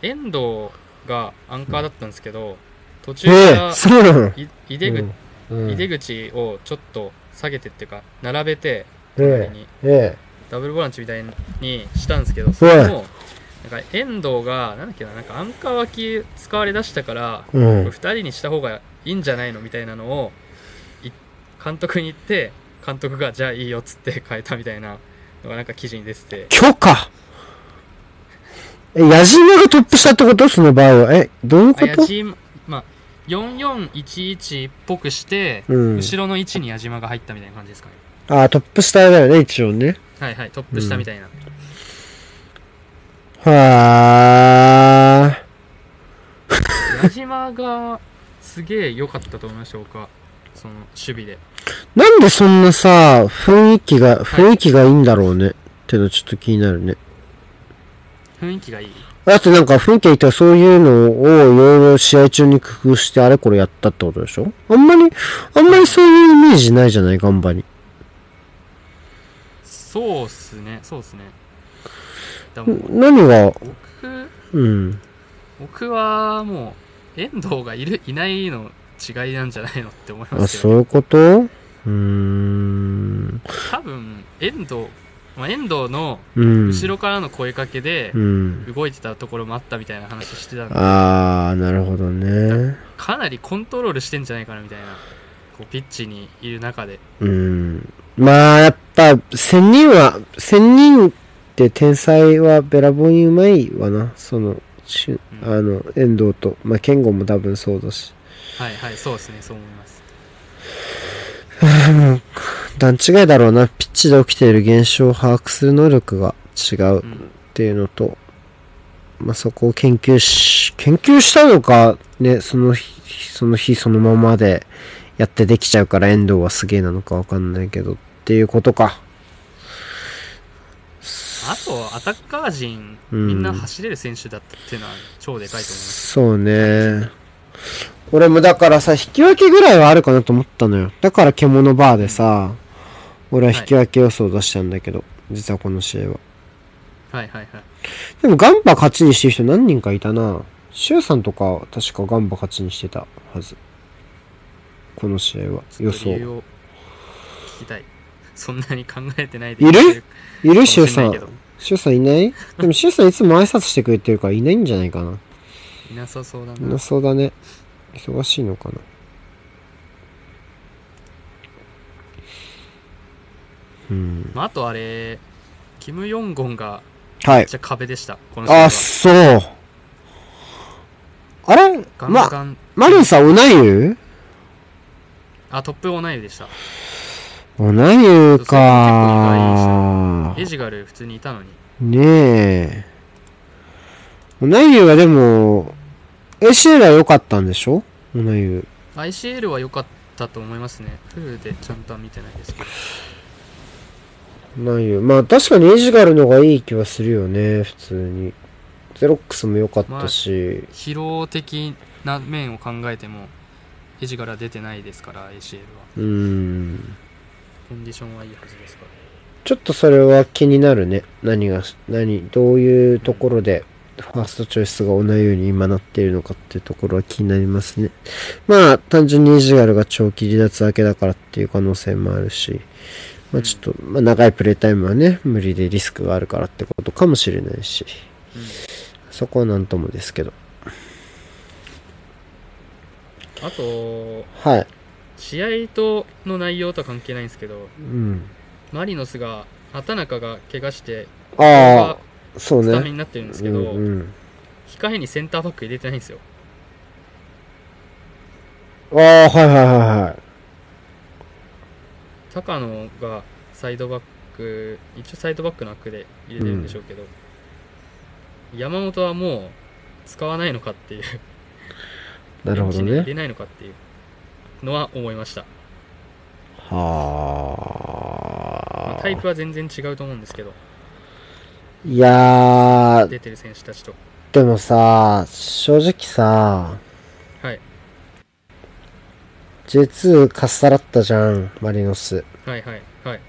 遠藤がアンカーだったんですけど途中ええから井出口うん井出口をちょっと下げてっていうか並べてにえ。えダブルボランチみたいにしたんですけど、いそれも、なんか遠藤が、なんだっけな、なんかアンカー脇使われだしたから、え。うん。2人にした方がいいんじゃないのみたいなのを、い監督に言って、監督がじゃあいいよっつって変えたみたいなのがなんか記事に出てて、許可え、矢島がトップしたってこと？その場合は。え、どういうこあ、矢と島、まあ、4411っぽくして、うん。後ろの位置に矢島が入ったみたいな感じですかね。あ、トップ下だよね、一応ね。はいはい、トップ下みたいな。は 矢島がすげえ良かったと思いましょうか、その守備で。ー。なんでそんなさ、雰囲気が、雰囲気がいいんだろうね。ってのちょっと気になるね。雰囲気がいい？だってなんか雰囲気がいいとそういうのをいろいろ試合中に工夫してあれこれやったってことでしょ？あんまり、あんまりそういうイメージないじゃないガンバに。そうっすね、そうっすね。何が、僕、うん。僕はもう、遠藤がいる、いないの違いなんじゃないのって思いあ、ますよ、そういうこと？うーん。多分、遠藤、まあ、遠藤のうん。後ろからの声かけでうん。動いてたところもあったみたいな話してたんで、あー、なるほどね。かなりコントロールしてんじゃないかなみたいな、こうピッチにいる中で。うん。まあ、やっぱ、千人は、千人って天才はべらぼうにうまいわな。その、しうんの、遠藤と、まあ、健吾も多分そうだし。はいはい、そうですね、そう思います。段違いだろうな。ピッチで起きている現象を把握する能力が違うっうん。ていうのと、まあ、そこを研究し、研究したのか、ね、その日、その日そのままでやってできちゃうから遠藤はすげえなのかわかんないけど、っていうことか。あと、アタッカー陣、うんみんな走れる選手だったっていうのは超でかいと思います。そうね。俺もだからさ、引き分けぐらいはあるかなと思ったのよ。だから獣バーでさ、俺は引き分け予想を出したんだけど、実はこの試合は。はいはいはい。でもガンバ勝ちにしてる人何人かいたな。シュウさんとか確かガンバ勝ちにしてたはず。この試合は。予想。聞きたい。そんなに考えてないでいる？いる？シュウさん。シュウさんいない？でもシュウさんいつも挨拶してくれてるからいないんじゃないかな。いなさそうだいなな。そうだね。忙しいのかな。うん。まあ、あとあれ、キム・ヨンゴンがはいめっ。ちゃ壁でした。この試合はあ、そう。あれガンま、ガン、マリンさん、オナユあ、トップオナイルでした。オナユそかエジガル普通にいたのに。ねえ。オナユはでも、ACL は良かったんでしょ？オナユ。ICL は良かったと思いますね。フルでちゃんとは見てないですけど。オナユ。まあ確かにエジガルの方がいい気はするよね、普通に。ゼロックスも良かったし。疲労的な面を考えても、エジガルは出てないですから、ACL は。うーん。コンディションはいいはずですから。ちょっとそれは気になるね。何が、何、どういうところで、ファーストチョイスが同じように今なっているのかっていうところは気になりますね。まあ、単純にイジガルが長期離脱明けだからっていう可能性もあるし、まあちょっと、まあ長いプレイタイムはね、無理でリスクがあるからってことかもしれないし、うんそこはなんともですけど。あと、はい。試合との内容とは関係ないんですけど、うん。マリノスが、畑中が怪我してああ、そうスタメ。になってるんですうけど、んうん。控えにセンターバック入れてないんですよああ、はいはいはいはい。高野がサイドバック一応サイドバックの枠で入れてるんでしょうけど、山本はもう使わないのかっていう。なるほどね。入れないのかっていうのは思いました、まはあ。あタイプは全然違うと思うんですけど。いやー、出てる選手たちと。でもさ、正直さ、はい J2 かっさらったじゃん、マリノス。はいはいはい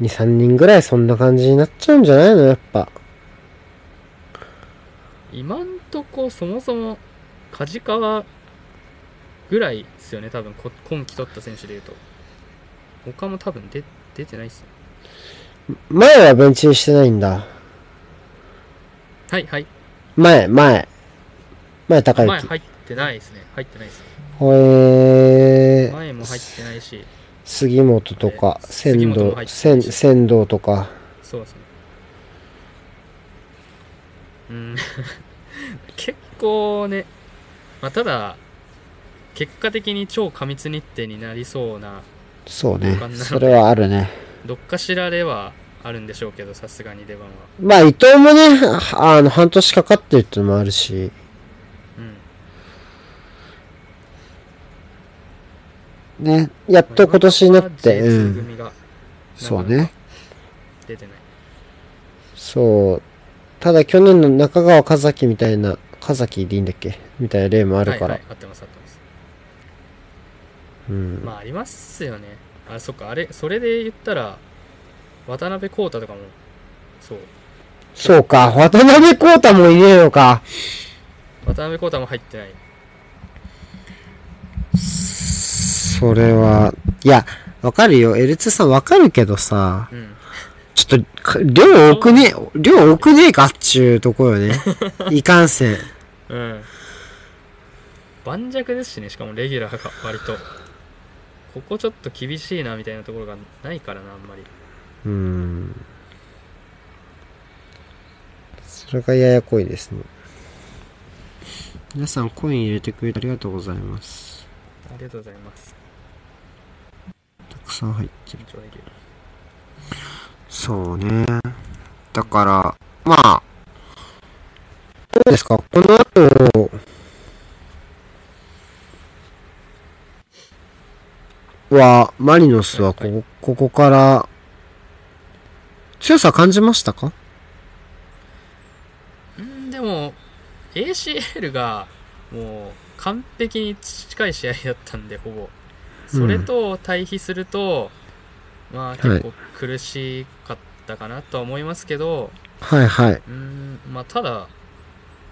2、3人ぐらいそんな感じになっちゃうんじゃないのやっぱ。今んとこそもそも梶川ぐらいですよね多分こ今季取った選手でいうと他も多分出出てないっすよ前はベンチにしてないんだ。はいはい前、前。前高之。前入ってないですね入ってないですほえー、前も入ってないし。杉本とか、え仙道、仙、仙道とか。そうですねうん。結構ね、まあ、ただ結果的に超過密日程になりそうなそうね。それはあるね。どっかしらではあるんでしょうけどさすがに出番は。まあ、伊藤もね、あの、半年かかってるってのもあるし。うんね。やっと今年になって、う J2 ん。そうね。出てないそう。ただ去年の中川和樹みたいな、和樹でいいんだっけ？みたいな例もあるから。はいはい、合ってます合ってますうん。まあありますよねあそっかあれそれで言ったら渡辺康太とかもそうそうか、渡辺光太もいねえのか。渡辺康太も入ってないそれは、いや、わかるよ。L2 さんわかるけどさ、うんちょっとか、量多くねえ、量多くねえかっちゅうとこよね。いかんせん。うん盤石ですしねしかもレギュラーが割とここちょっと厳しいなみたいなところがないからなあんまりうん。それがややこいですね。皆さんコイン入れてくれてありがとうございます。ありがとうございますたくさん入ってる。そうね。だから、まあ、どうですか？この後、は、マリノスはここ、ここから、強さ感じましたか？うんでも ACL がもう完璧に近い試合だったんでほぼそれと対比すると、まあ結構苦しかったかなとは思いますけど、はいはい。うんまあただ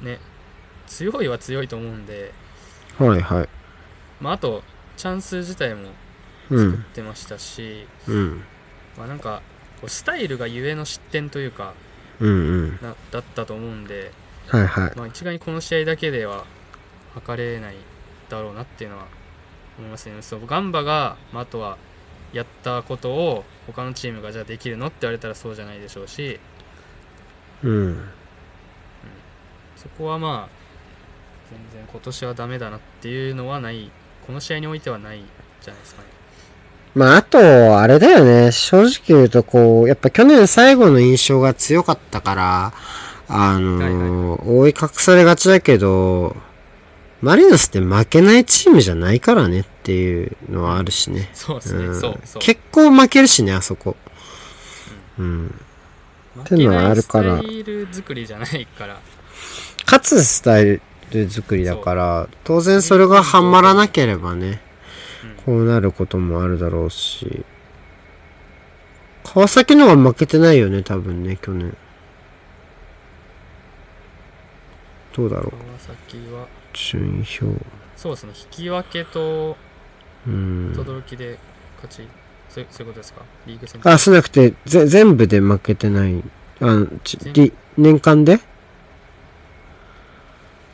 ね強いは強いと思うんで、はいはい。まあ、あとチャンス自体もうん。作ってましたし、うん。まあなんかこうスタイルがゆえの失点というかうんうん。なだったと思うんで、はいはい。まあ、一概にこの試合だけでは測れないだろうなっていうのは思いますね。そうガンバが、まあ、あとはやったことを他のチームがじゃあできるのって言われたらそうじゃないでしょうしうん。そこはまあ全然今年はダメだなっていうのはないこの試合においてはないじゃないですかね。まあ、あと、あれだよね。正直言うと、こう、やっぱ去年最後の印象が強かったから、あのー覆い隠されがちだけど、マリノスって負けないチームじゃないからねっていうのはあるしね。そうですね、うんそうそう。結構負けるしね、あそこ。うん。負けのはあるからイル作りじゃないから、勝つスタイル作りだから、当然それがハマらなければね、うんこうなることもあるだろうし、川崎の方が負けてないよね、多分ね、去年。どうだろう、川崎は順位表。そうですね、引き分けとうん。轟で勝ち、そうそういうことですか、リーグ戦あ、そうじゃなくて、ぜ、全部で負けてない。あの、ち年間で？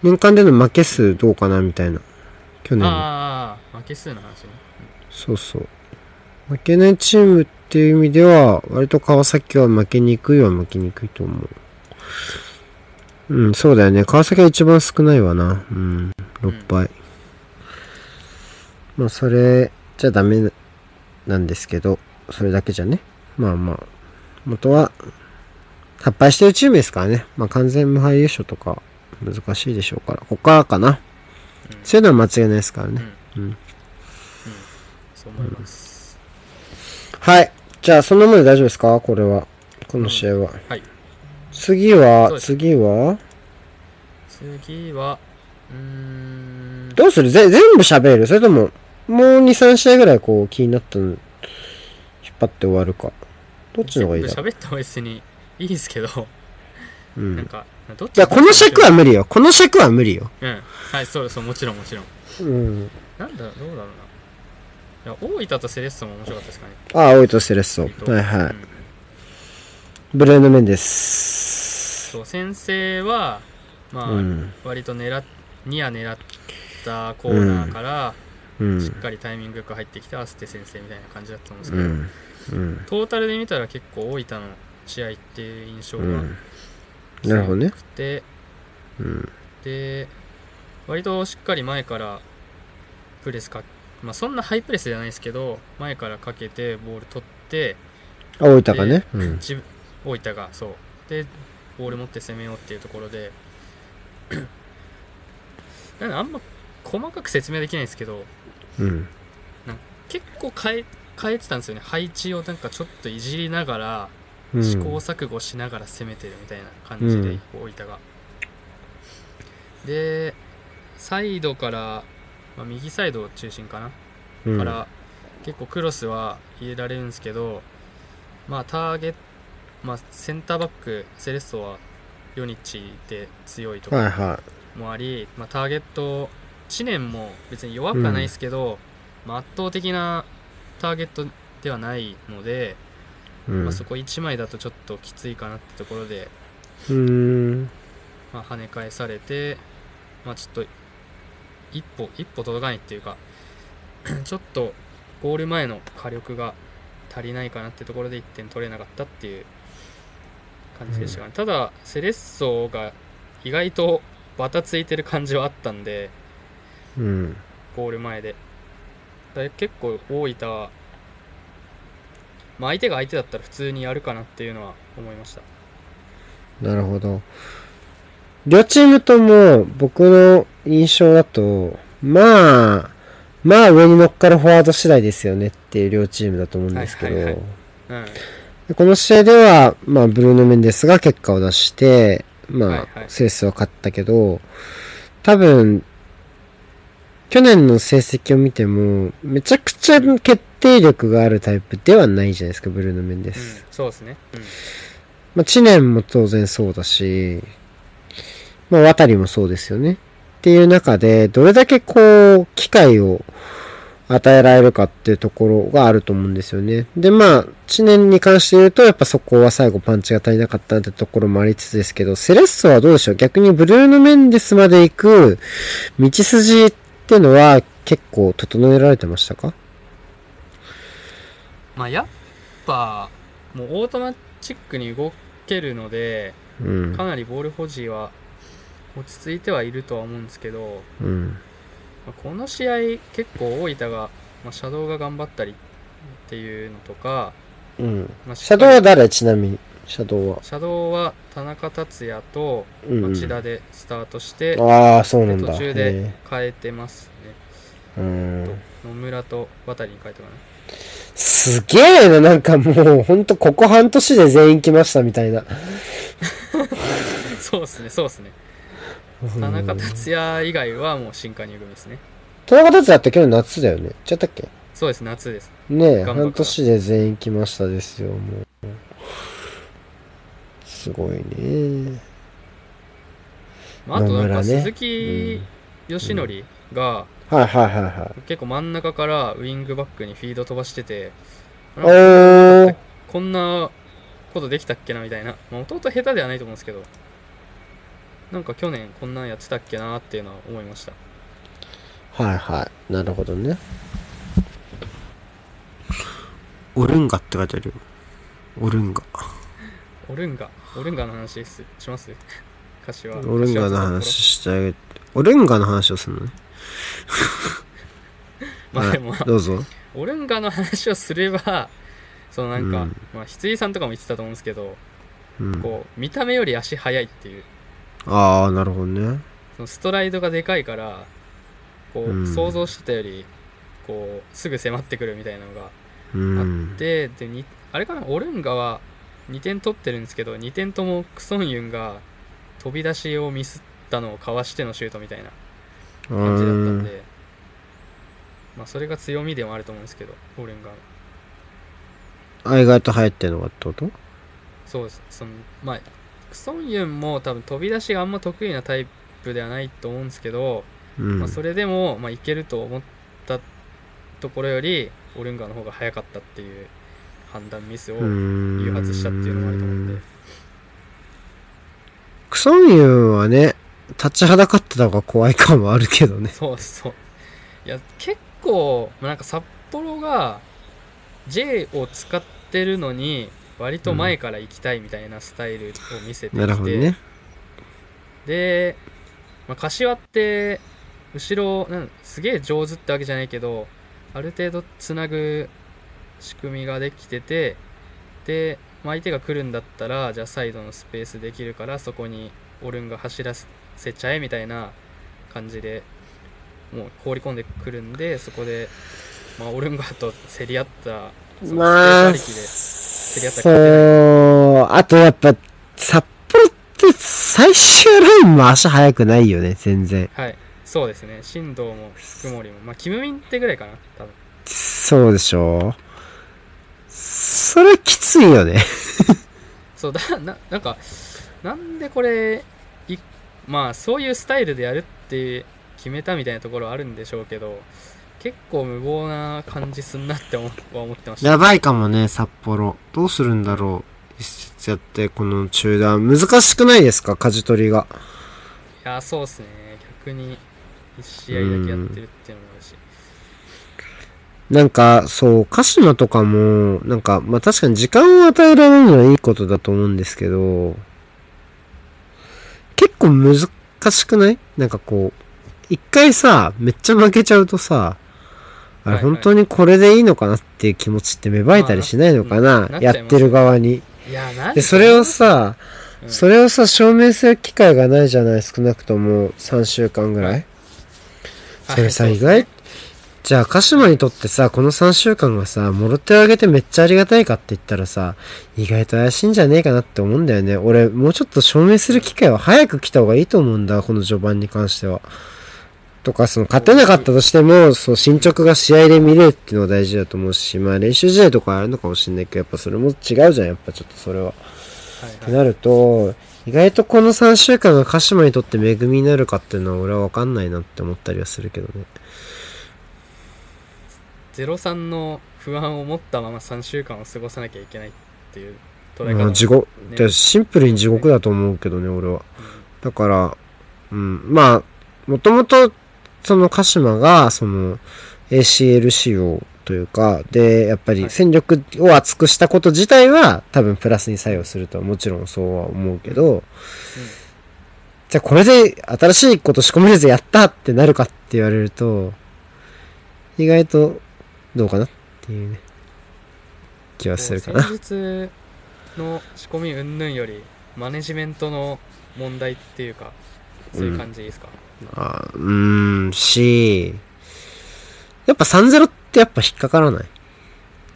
年間での負け数どうかな、みたいな。去年の。ああ、負け数の話ね。そうそう。負けないチームっっていう意味では、割と川崎は負けにくいは負けにくいと思う。うん、そうだよね。川崎が一番少ないわな。うん、6敗。まあ、それじゃダメなんですけど、それだけじゃね。まあまあ、元は、発敗してるチームですからね。まあ完全無敗優勝とか難しいでしょうから。ここからかな。うんそういうのは間違いないですからね。うんうん。そう思います、はい。じゃあ、そんなもので大丈夫ですか？これは。この試合は。はい次は、次は、次はうーんどうする？ぜ全部喋る？それとも、もう2、3試合ぐらいこう気になったの、引っ張って終わるか。どっちの方がいいだろ全部喋った方が別にいいですけど、う。うん。なんかどっちいや、この尺は無理よ。この尺は無理よ。うんはいそうそうもちろんもちろんうん。なんだどうだろうないや大分とセレッソも面白かったですかねああ、多いとセレッソ。はいはい。うんブレーノメンです。そう先生はまあ、うん。割と狙っニア狙ったコーナーから、うん。しっかりタイミングよく入ってきてアステ先生みたいな感じだったんですけど。トータルで見たら結構大分の試合っていう印象がうん。なるほどね強くて、うん。で割としっかり前からプレスかまあそんなハイプレスじゃないですけど前からかけてボール取ってあ、大分かね。うん。大分がそう。でボール持って攻めようっていうところで。なんかあんま細かく説明できないんですけどうん。結構変え変えてたんですよね。配置をなんかちょっといじりながらうん。試行錯誤しながら攻めてるみたいな感じで、うん。大分が。でサイドから、まあ、右サイド中心かな、うん。から結構クロスは入れられるんですけどまあターゲット、まあ、センターバックセレッソはヨニッチで強いとはいかはもあり、まあ、ターゲット知念も別に弱くはないですけど、まあ、圧倒的なターゲットではないので、い。うん。まあ、そこ1枚だとちょっときついかなってところで、うーん。まあ、跳ね返されて、まあ、ちょっと一歩一歩届かないっていうか ちょっとゴール前の火力が足りないかなってところで1点取れなかったっていう感じでしたかね、ただセレッソが意外とバタついてる感じはあったんでうん。ゴール前で。だい結構大分は、まあ、相手が相手だったら普通にやるかなっていうのは思いました。なるほど。両チームとも僕の印象だと、まあ、まあ上に乗っかるフォワード次第ですよねっていう両チームだと思うんですけど、はいはいはい。うん。でこの試合では、まあブルーノ・メンデスが結果を出して、まあ、セレッソは勝ったけど、多分、去年の成績を見ても、めちゃくちゃ決定力があるタイプではないじゃないですか、ブルーノ・メンデうんス。、そうですね、うんまあ、知念も当然そうだし、まあ、渡りもそうですよね。っていう中で、どれだけこう、機会を与えられるかっていうところがあると思うんですよね。で、まあ、知念に関して言うと、やっぱそこは最後パンチが足りなかったってところもありつつですけど、セレッソはどうでしょう？逆にブルーノ・メンデスまで行く道筋ってのは結構整えられてましたか？まあやっぱもうオートマチックに動けるのでうんか。なりボール保持は落ち着いてはいるとは思うんですけど、うん。まあこの試合結構大分が、まあ、シャドウが頑張ったりっていうのとか、うん。まあ、シャドウは誰？ちなみに。シャドウはり。シャドウは田中達也とうん、うん。町田でスタートして、ああ、そうなでんだ。途中で変えてますね、うん。野村と渡に変えたかなすげえな、なんかもう、ほんとここ半年で全員来ましたみたいな。そうですねそうですね田中達也以外はもう新加入組ですね田中達也って去年夏だよね。ちゃったっけ？そうです夏ですねえ、半年で全員来ましたですよ、もう。すごいね。まあ、あとなんか鈴木義則がはいはいはいはい。結構真ん中からウイングバックにフィード飛ばしてておー。こんなことできたっけなみたいな、まあ、弟下手ではないと思うんですけどなんか去年こんなんやってたっけなっていうのは思いましたはいはい。なるほどね。オルンガって書いてあるよ。オルンガ。オルンガオルンガの話ですします？柏オルンガの柏話してあげて。オルンガの話をするのね？まあでも、はいどうぞ。オルンガの話をすればそのなんか、うんまあ羊さんとかも言ってたと思うんですけどうん。こう見た目より足速いっていうああ、なるほどね。そのストライドがでかいからこう、うん。想像してたよりこうすぐ迫ってくるみたいなのがうん。あっ。て、でにあれかな？オルンガは2点取ってるんですけど2点ともクソンユンが飛び出しをミスったのをかわしてのシュートみたいな感じだったんで、まあ、それが強みでもあると思うんですけどオルンガのあ、意外と流行ってんのかってこと？そうです。そのまあクソンユンも多分飛び出しがあんま得意なタイプではないと思うんですけど、うん。まあ、それでも、まあ、いけると思ったところよりオルンガの方が早かったっていう判断ミスを誘誘発したっていうのもあると思うんでクソンユンはね、立ちはだかってた方が怖い感はあるけどね。そうそういや結構まあなんか札幌が J を使ってるのに割と前から行きたいみたいなスタイルを見せてきて、なるほどね。で、まあ、柏って後ろなんすげえ上手ってわけじゃないけどある程度つなぐ仕組みができててで、まあ相手が来るんだったらじゃあサイドのスペースできるからそこにオルンが走らせちゃえみたいな感じでもう放り込んでくるんでそこで、まあ、オルンガと競り合ったそのまあ、スペースありきで競り合ったら勝てないそう、あとやっぱ、札幌って最終ラインも足速くないよね、全然。はいそうですね進藤も福森もまあキムミンってぐらいかな多分そうでしょうそれきついよね。そうだななんかなんでこれいまあそういうスタイルでやるって決めたみたいなところはあるんでしょうけど結構無謀な感じすんなって思は思ってましたやばいかもね、札幌。どうするんだろう。一節やって、この中断。難しくないですか、舵取りが。いやそうっすね逆に1試合だけやってるっていうのもあるしなんか、そう、鹿島とかも、なんか、まあ確かに時間を与えられるのはいいことだと思うんですけど、結構難しくない？なんかこう、一回さ、めっちゃ負けちゃうとさ、あれ本当にこれでいいのかなっていう気持ちって芽生えたりしないのかな、まあやってる側に。いやなんで、それをさ、うんそれをさ、証明する機会がないじゃない、少なくとも3週間ぐらい。はいそれさ、はい意外、じゃあ、鹿島にとってさ、この3週間がさ、もろ手を挙げてめっちゃありがたいかって言ったらさ、意外と怪しいんじゃねえかなって思うんだよね。俺、もうちょっと証明する機会は早く来た方がいいと思うんだ、この序盤に関しては。とか、その、勝てなかったとしても、そう、進捗が試合で見れるっていうのが大事だと思うし、まあ、練習試合とかあるのかもしんないけど、やっぱそれも違うじゃん、やっぱちょっとそれは。はいはいってなると、意外とこの3週間が鹿島にとって恵みになるかっていうのは俺は分かんないなって思ったりはするけどね。03の不安を持ったまま3週間を過ごさなきゃいけないっていう捉え方まあ、も地獄、シンプルに地獄だと思うけどね、俺は。うんだから、うん、まあ、もともと、その鹿島が、その、ACL 仕様というか、で、やっぱりはい。戦力を厚くしたこと自体は、多分プラスに作用するとはもちろんそうは思うけど、じゃあこれで新しいこと仕込めるぜやったってなるかって言われると、意外とどうかなっていうね、気はするかな。戦術の仕込み云々よりマネジメントの問題っていうかそういう感じですか、あーうーん、し、やっぱ3-0ってやっぱ引っかからない。も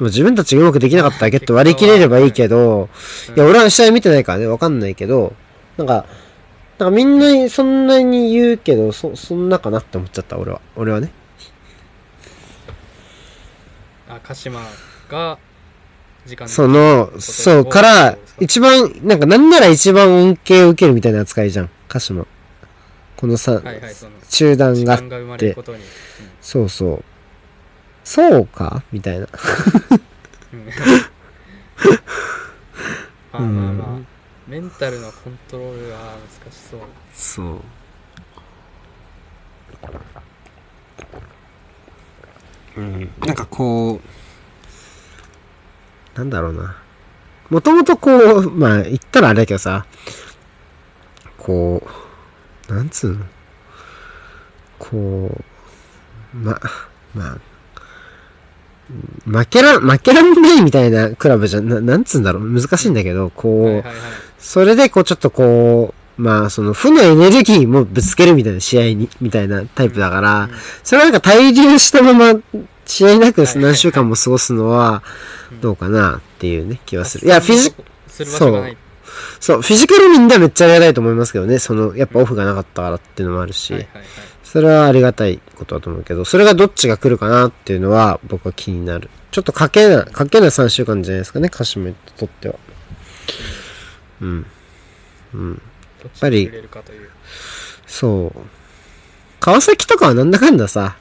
う自分たちがうまくできなかっただけって割り切れればいいけど、うんいや、俺は試合見てないからね、わかんないけど、なんか、なんかみんなそんなに言うけど、そ、そんなかなって思っちゃった、俺は。俺はね。あ鹿島が時間その、そう、から、一番、なんかなんなら一番恩恵を受けるみたいな扱いじゃん、鹿島。このさ、はいはいその中断が時間が生まれることに、そうそう。そうか？みたいな。うんうん まあまあまあメンタルのコントロールは難しそうそう。うん。なんかこう、なんだろうな。もともとこう、まあ、言ったらあれだけどさ、こう、なんつうの？こう、ま、まあ、負けら、負けらんないみたいなクラブじゃ、ななんつうんだろう？難しいんだけど、こう、はいはいはい。それでこうちょっとこう、まあその負のエネルギーもぶつけるみたいな試合に、みたいなタイプだから、うんそれはなんか滞留したまま試合なく何週間も過ごすのはうんどうかなっていうね、気はする。いや、フィジ、する場所がないそう、フィジカル面ではめっちゃありがたいと思いますけどね、その、やっぱオフがなかったからっていうのもあるし、はいはいはいそれはありがたいことだと思うけど、それがどっちが来るかなっていうのは僕は気になる。ちょっとかけな、かけな3週間じゃないですかね、カシメにとっては。うん。うん。どっちぱりそう。川崎とかはなんだかんださ、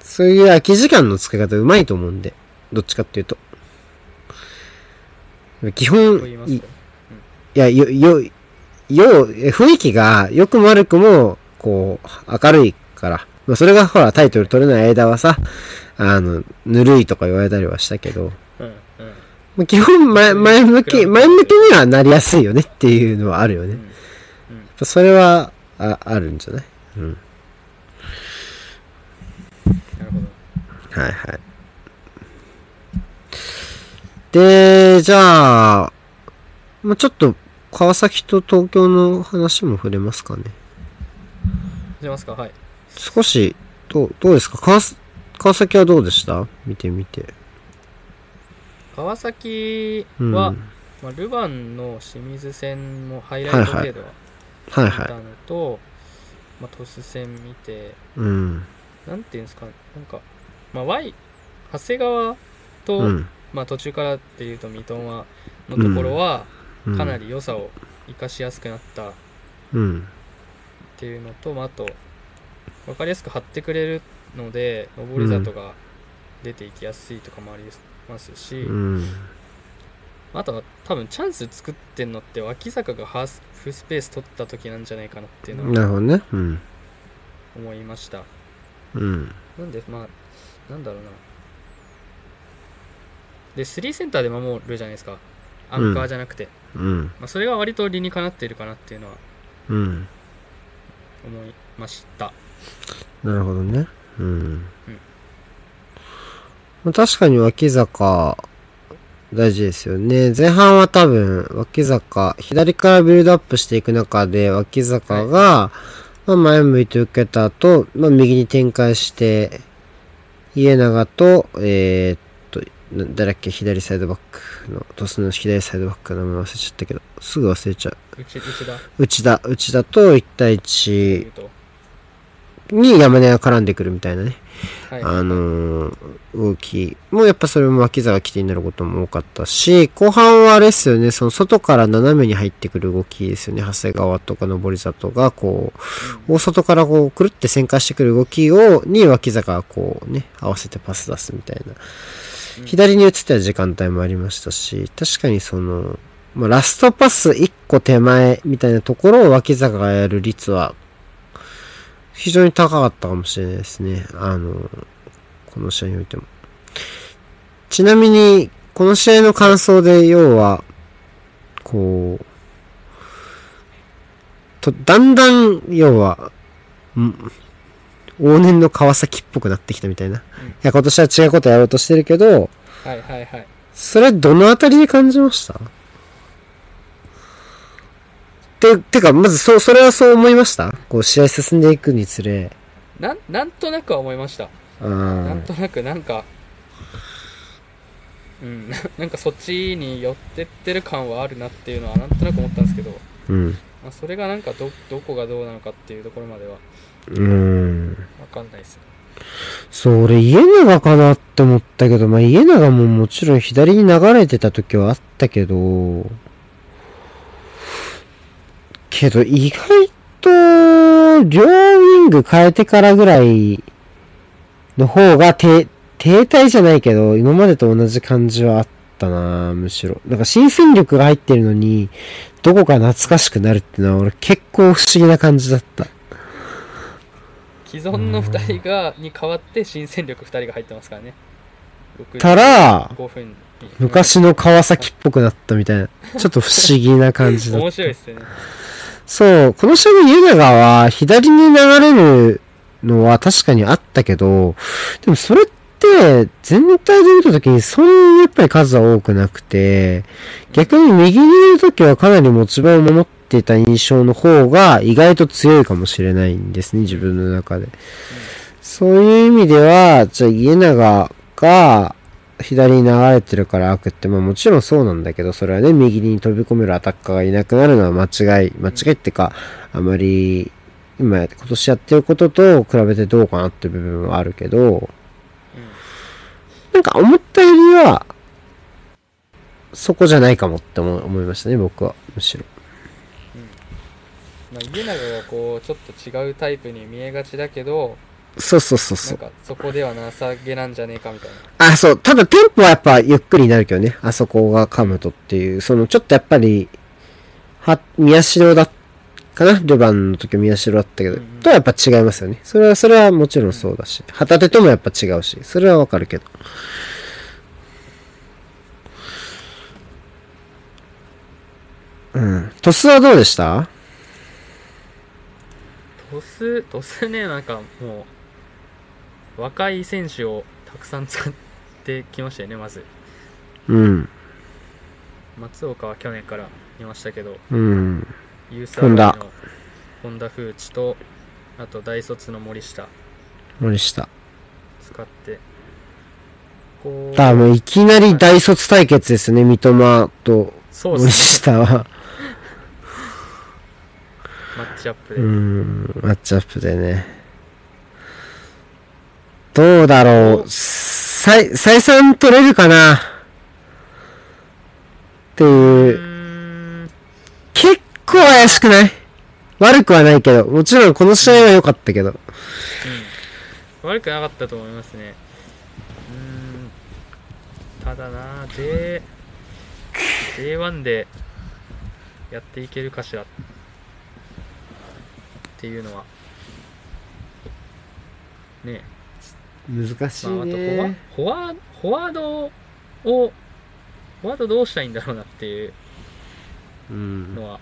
そういう空き時間の使い方うまいと思うんで、どっちかっていうと。基本、いいや、よ、よ、よ、え雰囲気が良くも悪くも、こう、明るいから。まあ、それがほら、タイトル取れない間はさ、あの、ぬるいとか言われたりはしたけど、うんうんまあ、基本前、前向き、前向きにはなりやすいよねっていうのはあるよね。うんうんそれは、あ、あるんじゃない？うん。なるほどはいはい。で、じゃあ、まあ、ちょっと、川崎と東京の話も触れますかね。じゃあますか？はい少し、どう、どうですか？川す、川崎はどうでした？見てみて。川崎うん。は、はいまあ、ルヴァンの清水戦もハイライト程度は見はい。たのと、まあ、トス戦見てうん。なんていうんですかなんか、まあ、Y 長谷川と、うん。まあ、途中からっていうと三笘のところはうんかなり良さを生かしやすくなったっうん。ていうのと、まあ、あと分かりやすく張ってくれるので上り里が出ていきやすいとかもありますし、うん。あとは多分チャンス作ってんのって脇坂がハーフスペース取った時なんじゃないかなっていうのはなるほどね。うん。思いましたうん。なんでまあなんだろうなで3センターで守るじゃないですかアンカーじゃなくて、うん。まあ、それが割と理にかなっているかなっていうのはうん。思いましたなるほどね。うん。まあ、確かに脇坂、大事ですよね。前半は多分、脇坂、左からビルドアップしていく中で、脇坂が、まあ、前向いて受けた後、まあ、右に展開して、家長と、えー、誰だっけ、左サイドバックの、トスの左サイドバックの名前忘れちゃったけど、すぐ忘れちゃう。内内田内田、内田と1対とい1うとに山根が絡んでくるみたいなね。はいあのー動きもやっぱそれも脇坂起点になることも多かったし、後半はあれですよね、その外から斜めに入ってくる動きですよね。長谷川とか上里がこう、大外からこう、くるって旋回してくる動きを、に脇坂がこうね、合わせてパス出すみたいな。左に移ってた時間帯もありましたし、確かにその、まあ、ラストパス1個手前みたいなところを脇坂がやる率は、非常に高かったかもしれないですね。あの、この試合においても。ちなみに、この試合の感想で、要は、こう、と、だんだん、要は、往年の川崎っぽくなってきたみたいな。いや、今年は違うことやろうとしてるけど、はいはいはい。それどのあたりで感じました？て、てか、まずそう、それはそう思いました？こう、試合進んでいくにつれ。なんなんとなくは思いました。あなんーとなくなんかうんな なんかそっちに寄ってってる感はあるなっていうのはなんとなく思ったんですけど、うん。まあ、それがなんかどどこがどうなのかっていうところまではうーん。わかんないですそう、俺、家長かなって思ったけど、まあ、家長ももちろん左に流れてた時はあったけど、けど、意外と、両ウィング変えてからぐらいの方が、て、停滞じゃないけど、今までと同じ感じはあったなむしろ。なんか新戦力が入ってるのに、どこか懐かしくなるってのは、俺結構不思議な感じだった。既存の2人がに代わって新戦力2人が入ってますからね。たら、5分に。昔の川崎っぽくなったみたいな、ちょっと不思議な感じだった。面白いですよね。そう、この試合の家長は左に流れるのは確かにあったけど、でもそれって全体で見たときにそんなにやっぱり数は多くなくて、逆に右にいるときはかなり持ち場を守っていた印象の方が意外と強いかもしれないんですね、自分の中で。そういう意味では、じゃあ家長が左に流れてるから悪って、まあもちろんそうなんだけど、それはね、右に飛び込めるアタッカーがいなくなるのは間違い、間違いってか、あまり、今、今年やってることと比べてどうかなって部分はあるけど、なんか思ったよりは、そこじゃないかもって思いましたね、僕は。むしろ。まあ、家長がこうちょっと違うタイプに見えがちだけどそうそうそうそう。なんかそこではなさげなんじゃねえかみたいなあ、そう。ただテンポはやっぱゆっくりになるけどね。あそこが噛むとっていう。その、ちょっとやっぱり、は、宮代だ、かな？ルヴァンの時は宮代だったけど、うんうんとはやっぱ違いますよね。それは、それはもちろんそうだし。旗手ともやっぱ違うし。それはわかるけど。うん。トスはどうでした？トストスねなんかもう若い選手をたくさん使ってきましたよねまずうん。松岡は去年からいましたけどうん。ユースアワイの本田風知とあと大卒の森下森下。使ってこうもういきなり大卒対決ですね。三笘と森下は。マッチアップで、うーん、マッチアップでね。どうだろう。再、再三取れるかなってういう。ーん結構怪しくない？悪くはないけど。もちろんこの試合は良かったけど。悪くなかったと思いますねうーんただな J J1 でやっていけるかしらっていうのはね難しいまあ、あとフォワね。フォワフォワードをフォワードどうしたいんだろうなっていううん。のは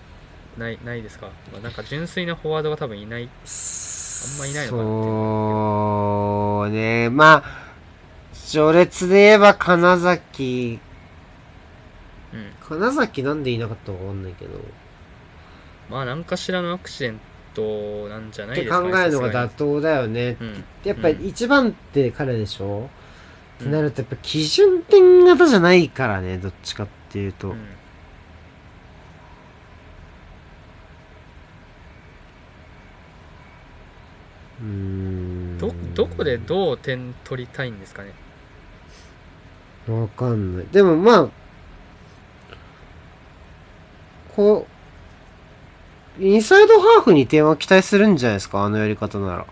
ないないですか、まあ、なんか純粋なフォワードが多分いないあんまいないのかなそうね。まあ、序列で言えば金崎。うん金崎なんでいなかったかわかんないけど。まあ何かしらのアクシデントなんじゃないですかね考えるのが妥当だよね。にうんやっぱうんり一番って彼でしょ、うんってなるとやっぱ基準点型じゃないからね、どっちかっていうと。うんうーん。どどこでどう点取りたいんですかね？わかんない。でもまあ、こう、インサイドハーフに点は期待するんじゃないですか、あのやり方なら。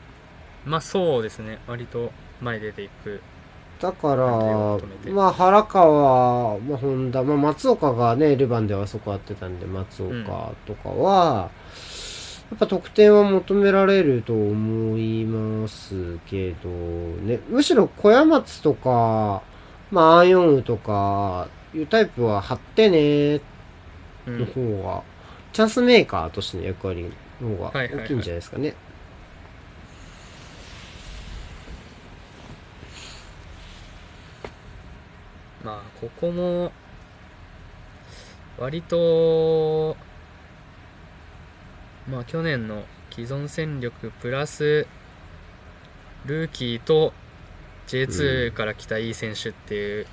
まあそうですね。割と前に出ていく。だからまあ原川、まあ本田、まあ松岡がね、ルヴァンではそこやってたんで、松岡とかは、やっぱ得点は求められると思いますけどね。むしろ小山松とか、まあアーヨンウとか、いうタイプは張ってねうん。の方が、チャンスメーカーとしての役割の方がはいはいはい大きいんじゃないですかね。まあここも割とまあ去年の既存戦力プラスルーキーと J2 から来たいい選手っていう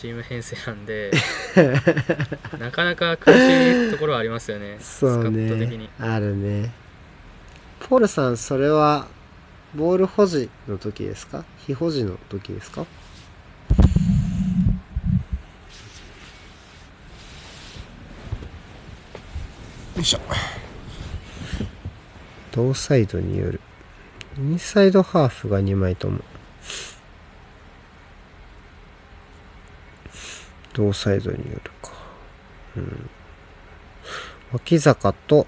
チーム編成なんで、なかなか苦しいところはありますよねそうスカット的にね。あるね。ポールさん、それは、ボール保持の時ですか？非保持の時ですか？よいしょ。同サイドによる。インサイドハーフが2枚とも。同サイドによるか。うん脇坂と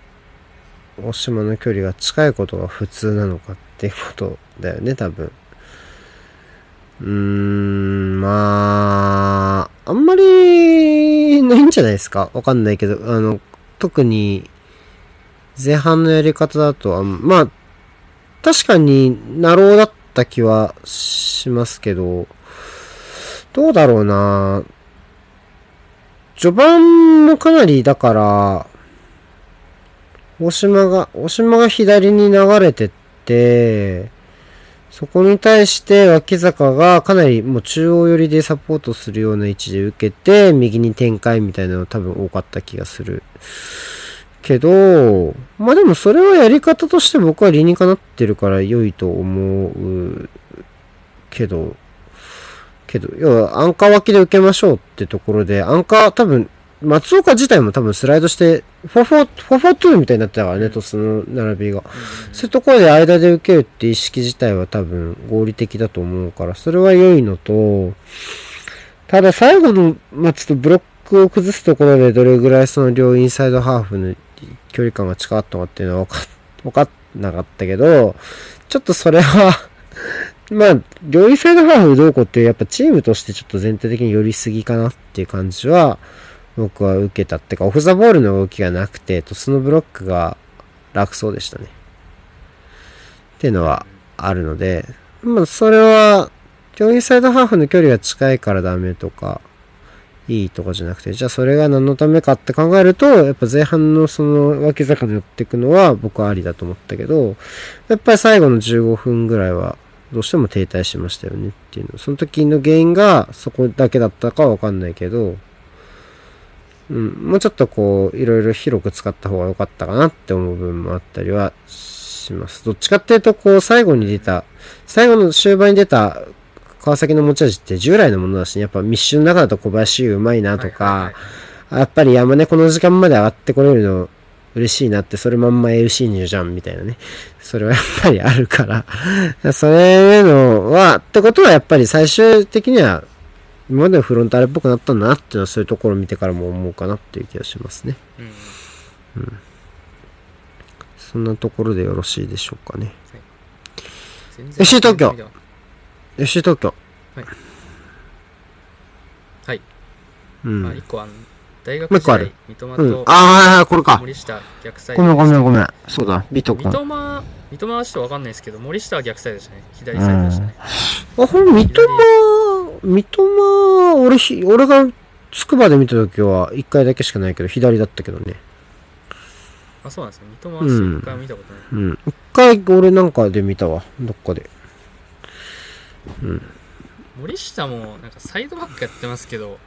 大島の距離が近いことが普通なのかっていうことだよね、多分。うーん、まあ、あんまりないんじゃないですか？わかんないけど、あの、特に前半のやり方だと、あんまあ、確かにナローだった気はしますけど、どうだろうな序盤もかなり、だから、大島が、大島が左に流れてって、そこに対して脇坂がかなりもう中央寄りでサポートするような位置で受けて、右に展開みたいなの多分多かった気がする。けど、まあでもそれはやり方として僕は理にかなってるから良いと思うけど、けど、要はアンカー脇で受けましょうってところで、アンカー多分、松岡自体も多分スライドして、4-4、4-4-2みたいになってたからね、トスの並びが。そういうところで間で受けるって意識自体は多分合理的だと思うから、それは良いのと、ただ最後の、まあ、ちょっとブロックを崩すところでどれぐらいその両インサイドハーフの距離感が近かったかっていうのは分か分かんなかったけど、ちょっとそれはまあ、両サイドハーフどうこうっていうやっぱチームとしてちょっと全体的に寄りすぎかなっていう感じは、僕は受けたってか、オフザボールの動きがなくて、トスのブロックが楽そうでしたね。っていうのはあるので、まあ、それは、両インサイドハーフの距離が近いからダメとか、いいとかじゃなくて、じゃあそれが何のためかって考えると、やっぱ前半のその脇坂で寄っていくのは僕はありだと思ったけど、やっぱり最後の15分ぐらいはどうしても停滞しましたよねっていうの。その時の原因がそこだけだったかはわかんないけど、うん、もうちょっとこう、いろいろ広く使った方が良かったかなって思う部分もあったりはします。どっちかっていうと、こう、最後に出た、最後の終盤に出た川崎の持ち味って従来のものだし、ね、やっぱ密集の中だと小林うまいなとか、はいはいはいやっぱり山根この時間まで上がってこれるの嬉しいなって、それまんま LC 入じゃんみたいなね。それはやっぱりあるから。それのは、ってことはやっぱり最終的には、今までのフロンターレっぽくなったんだなっていうのはそういうところを見てからも思うかなっていう気がしますね。うんそんなところでよろしいでしょうかね。全然 FC 東京 FC 東京。はい、うん。あ一個あの大学時代三笘うんと。ああ、これか。森下逆サイドごめんごめんごんめん。そうだ、ビト君。三笘三笘はちょっとわかんないですけど森下は逆サイドでしたね左サイドでしたね、あ、ほん、三笘、三笘、俺ひ、俺がつくばで見たときは、一回だけしかないけど、左だったけどね。あそうなんですね三笘は一回も見たことない、うん。一回、俺なんかで見たわ。どっかで。森下もなんかサイドバックやってますけど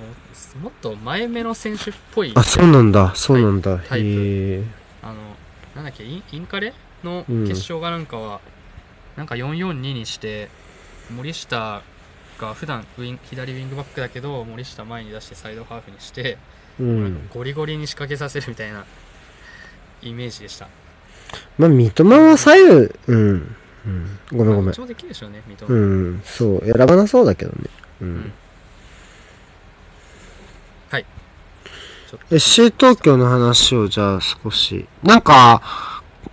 ももっと前目の選手っぽいあ、そうなんだ、そうなんだ。タイプへえ。あのなんだっけインインカレのうん決勝がなんかは、なんか442にして森下が普段ウィン左ウィングバックだけど森下前に出してサイドハーフにして、うん。ゴリゴリに仕掛けさせるみたいなイメージでしたまあ、三笘は左右、うん。うん。ごめんごめんどっち。もできるでしょうね三笘、うん。そう、選ばなそうだけどね。ううんん。はいちょっと SC 東京の話をじゃあ少し。なんか、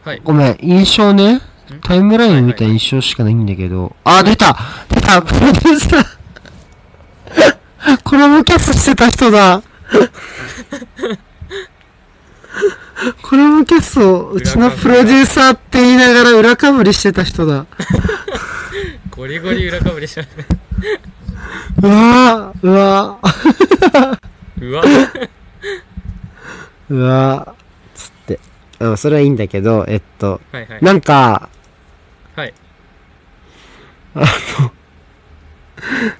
はいごめん、印象ね。ん？タイムライン見た印象しかないんだけど。あ、出た出たプロデューサーコラボキャスしてた人だコラボキャスをうちのプロデューサーって言いながら裏かぶりしてた人だ。ゴリゴリ裏かぶりしましたねうわーうわーうわうわーつって。あそれはいいんだけど、えっと、はいはい。なんか、はい。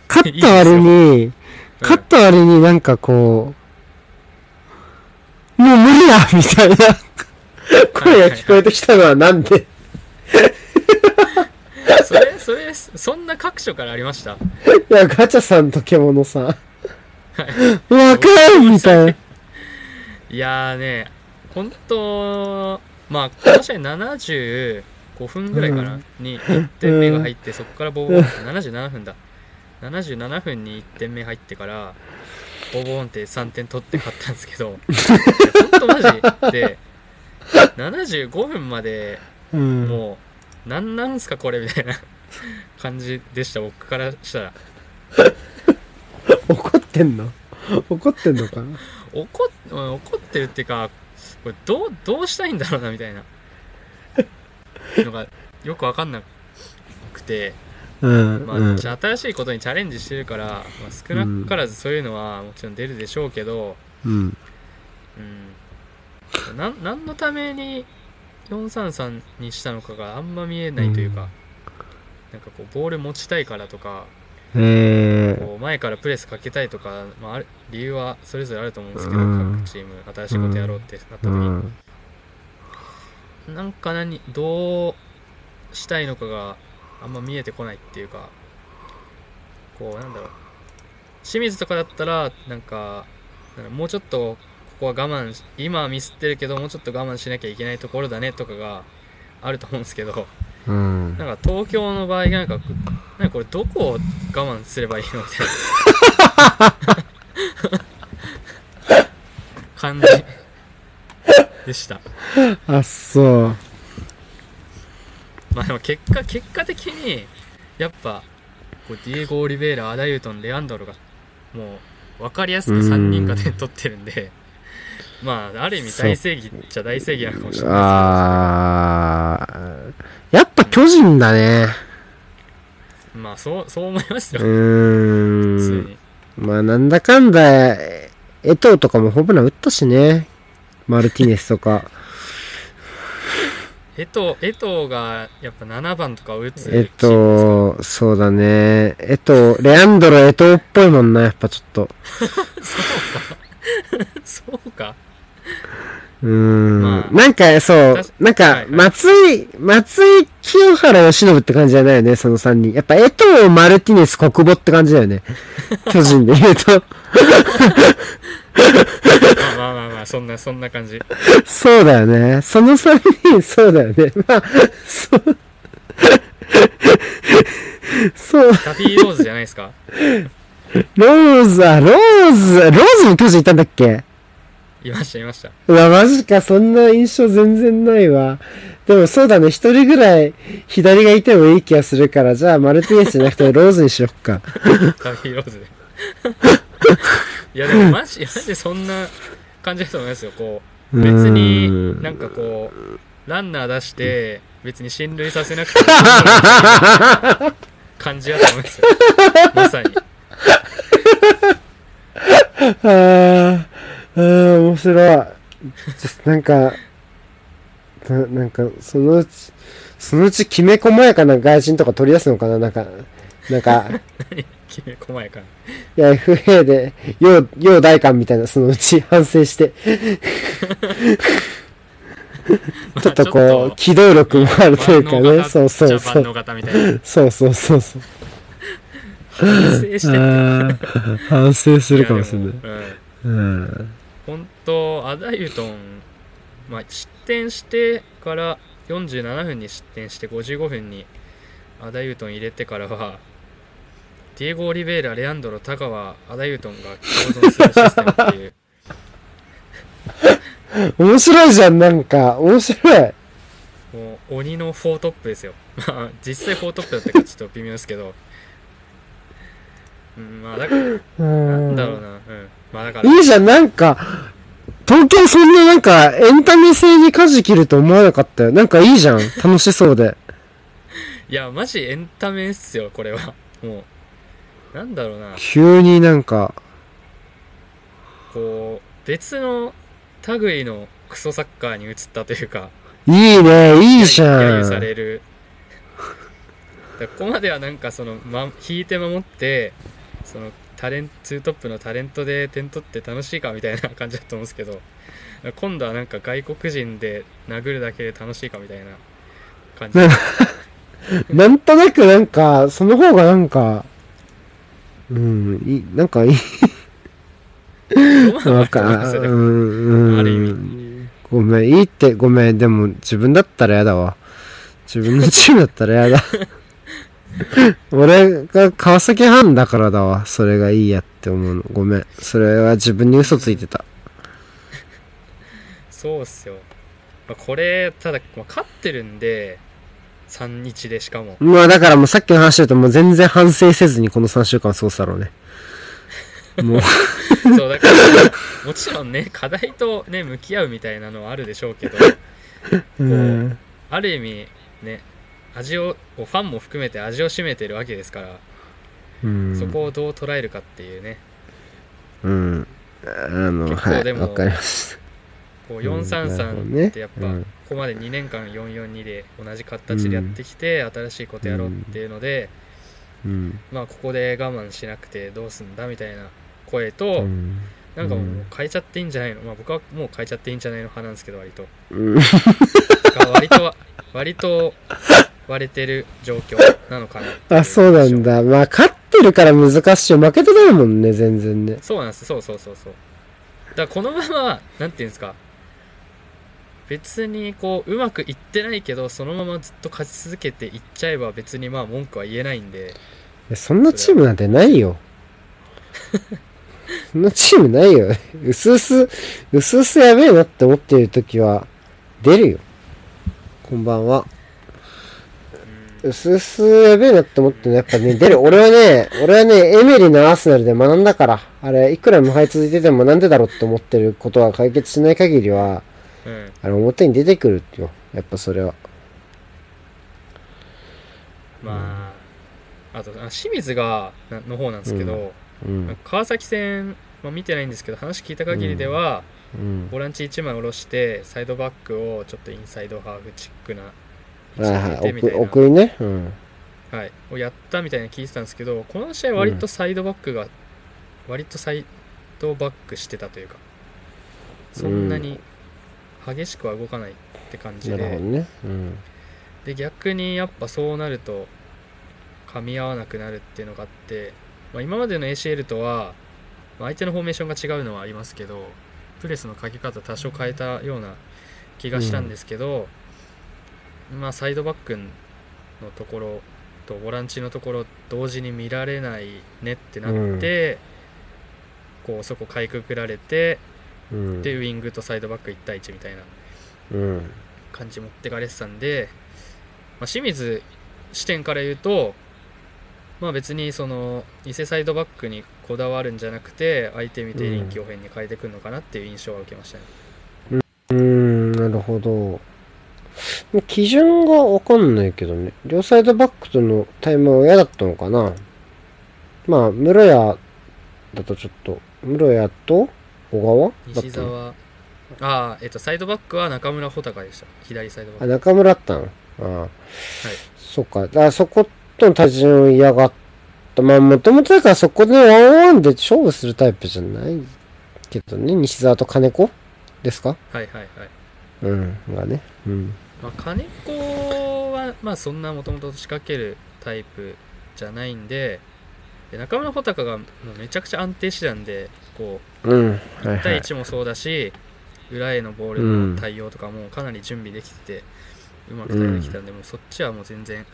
勝った割に、勝った割になんかこう、もう無理だみたいな声が聞こえてきたのはなんで？それそれそんな各所からありました？いや、ガチャさんと獣さん。わかるみたいな。いやーね、本当まあ、この試合75分ぐらいかな、うんに1点目が入って、そこからボーボーンって、77分だ。77分に1点目入ってから、ボーボーンって3点取って勝ったんですけど、本当マジで、75分までうん。もう、なんなんすかこれみたいな。感じでした僕からしたら 怒ってんの？怒ってんのかな？怒怒ってるっていうかこれどうどうしたいんだろうなみたいな。のがよく分かんなくて、うん。まあ新しいことにチャレンジしてるから、まあ、少なからずそういうのはもちろん出るでしょうけど、うん。うん、なん何のために433にしたのかがあんま見えないというか、なんかこうボール持ちたいからとか。えー。こう前からプレスかけたいとか、まあ、理由はそれぞれあると思うんですけど、うん各チーム新しいことやろうってなった時うに、ん。なんか何どうしたいのかがあんま見えてこないっていうかこうなんだろう清水とかだったらなんかもうちょっとここは我慢し今はミスってるけどもうちょっと我慢しなきゃいけないところだねとかがあると思うんですけどうん。なんか東京の場合がなんかなんかこれどこを我慢すればいいのみたいな 感じでしたあ、そう。まあでも結果、結果的に、やっぱ、こうディエゴ・オリベイラ、アダユートン、レアンドロが、もう、分かりやすく3人が点取ってるんで、まあ、ある意味大正義っちゃ大正義なのかもしれないあー。やっぱ巨人だね。ですけど、まあ、そう、そう思いますうよ、普通。に。まあなんだかんだ、え江藤とかもホームラン打ったしね。マルティネスとか。江藤、江藤が、やっぱ7番とかを打つ。えっと、そうだね。えと、レアンドロ、えとっぽいもんな、やっぱちょっと。そうか。うーん。まあなんか、そう確、なんか、はいはい松井、松井清原由伸って感じじゃないよね、その3人。やっぱ、江藤、マルティネス、国母って感じだよね。巨人で言うと。まあまあまあまあ、そんな、そんな感じ。そうだよね。その3人、そうだよね。まあ、そう。そう、タフィー・ローズじゃないですか？ローズ、あ、ローズ、ローズも巨人いたんだっけ？いました、いました。うわ、マジか、そんな印象全然ないわ。でもそうだね、一人ぐらい左がいてもいい気がするから、じゃあマルティネスじゃなくてローズにしよっか。ダフィー・ローズで。いや、でもマジ、マジでそんな感じだと思いますよ。こう、別にんなんかこう、ランナー出して、別に進塁させなくても 感じだと思いますよ。まさに。あー、あー、面白い。なんか、ななんか、そのうち、そのうちきめ細やかな外人とか取り出すのかな？なんか、なんか、きめ細やかに。いや、FA で、要、要大官みたいな、そのうち反省して、ちょっとこう、機動力もあるというかね、そうそうそう。そうそうそうそう。反省して反省するかもしれない。うん。本当アダユトン、まあ、失点してから47分に失点して55分にアダユトン入れてからはディエゴ・オリベイラ、レアンドロ、タカワ、アダユトンが共存するシステムっていう。面白いじゃん、なんか。面白い。もう鬼の4トップですよ。まあ実際4トップだったかちょっと微妙ですけど。うんまあだからうなんんだろうな。うん。まあだからいいじゃん、なんか、東京そんななんか、エンタメ性に舵切ると思わなかったよ。なんかいいじゃん。楽しそうで。いやマジエンタメっすよこれはもうなんだろうな急になんか、こう別の類のクソサッカーに移ったというかいいね、いいじゃ揶揄さん。れるここまではなんかその、ま、引いて守ってそのタレンツートップのタレントで点取って楽しいかみたいな感じだと思うんですけど今度はなんか外国人で殴るだけで楽しいかみたいな感じ なんとなくなんか、その方がなんか、うん、いい、なんかいい。わかと思いますようん、うん。ある意味ごめん、いいって、ごめん、でも自分だったら嫌だわ。自分のチームだったら嫌だ。俺が川崎ファンだからだわ。それがいいやって思うの。ごめん。それは自分に嘘ついてた。そうっすよ、まあ、これただ、まあ勝ってるんで3-1でしかも。まあだからもうさっきの話だともう全然反省せずにこの3週間過ごすだろうね。もう、そう、だから、もちろんね、課題とね、向き合うみたいなのはあるでしょうけど、うん。ある意味、ね、味を、ファンも含めて味を占めてるわけですから、うん。そこをどう捉えるかっていうね、うん。あの、はい。結構でもわかりました。こううんなるほど433ねってやっぱ、うんここまで2年間442で同じ形でやってきて、新しいことやろうっていうので、うん。まあここで我慢しなくてどうすんだみたいな声と、うん。なんかもう変えちゃっていいんじゃないのまあ僕はもう変えちゃっていいんじゃないの派なんですけど割とうん。が割と割と割れてる状況なのかなあ、そうなんだ。まあ、勝ってるから難しいよ。負けてないもんね、全然ね。そうなんですそうそうそうそうだからこのままなんていうんですか別にこううまくいってないけどそのままずっと勝ち続けていっちゃえば別にまあ文句は言えないんでそんなチームなんてないよ。そんなチームないよ。うすうす、うすうすやべえなって思ってる時は、出るよ。こんばんは。うすうすやべえなって思ってるのやっぱね、出る。俺はね、俺はね、エメリのアーセナルで学んだから。あれ、いくら無敗続いててもなんでだろうって思ってることが解決しない限りは、うんあれ、表に出てくるよ。やっぱそれは。まああとあ清水がなの方なんですけど、うん。川崎戦、まあ、見てないんですけど話聞いた限りでは、うん。ボランチ1枚下ろしてサイドバックをちょっとインサイドハーフチックなはいはい。送りね。うん。はい、をやったみたいに聞いてたんですけどこの試合割とサイドバックが、割とサイドバックしてたというかそんなに激しくは動かないって感じで,、ね。うん。で逆にやっぱそうなると噛み合わなくなるっていうのがあって、まあ、今までの ACL とは、まあ相手のフォーメーションが違うのはありますけどプレスのかけ方多少変えたような気がしたんですけど、まあサイドバックのところとボランチのところ同時に見られないねってなって、こうそこかいくぐられてうん。でウイングとサイドバック1対1みたいなうん。感じ持ってかれてたんで、まあ、清水視点から言うと、まあ、別にその偽サイドバックにこだわるんじゃなくて相手見て臨機応変に変えてくるのかなっていう印象は受けましたね。うーん、なるほど。基準がわかんないけどね。両サイドバックとのタイムは嫌だったのかな。まあ、室谷だとちょっと、室谷と小川？だ西澤ああ、えっと、サイドバックは中村穂高でした。左サイドバッあ、ク。中村だったの？ああ。そっか。だからそことの対人を嫌がった。まあ、もともとだからそこでワンワンで勝負するタイプじゃないけどね。西澤と金子？ですか？はいはいはい。うん。がね。うん。まあ、金子は、まあ、そんなもともと仕掛けるタイプじゃないんで、で中村穂高がもうめちゃくちゃ安定してたんで、こう、うん。はい1対はい。1もそうだし、裏へのボールの対応とかもかなり準備できてて、うまく対応できたんで、もうそっちはもう全然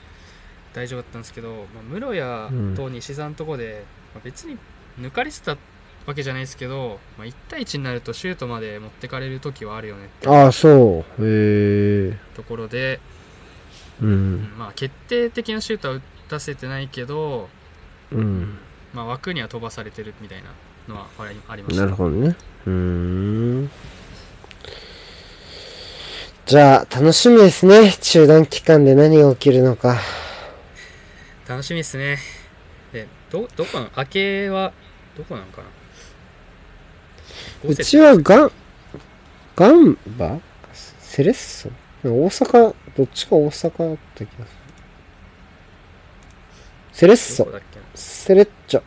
大丈夫だったんですけど、まあ、室谷と西さんとこで、まあ、別に抜かれてたわけじゃないですけど、まあ、1対1になるとシュートまで持ってかれる時はあるよねああ、そう。へえ。ところで、う。うんんまあ、決定的なシュートは打たせてないけど、うん。まあ、枠には飛ばされてるみたいなのはありありましたなるほどね。うーん。じゃあ、楽しみですね。中断期間で何が起きるのか。楽しみですねでどどこなの明けはどこなのかな？うちはガン、ガンバ？セレッソ？大阪、どっちか大阪だった気がする。セレッソセレッチョ。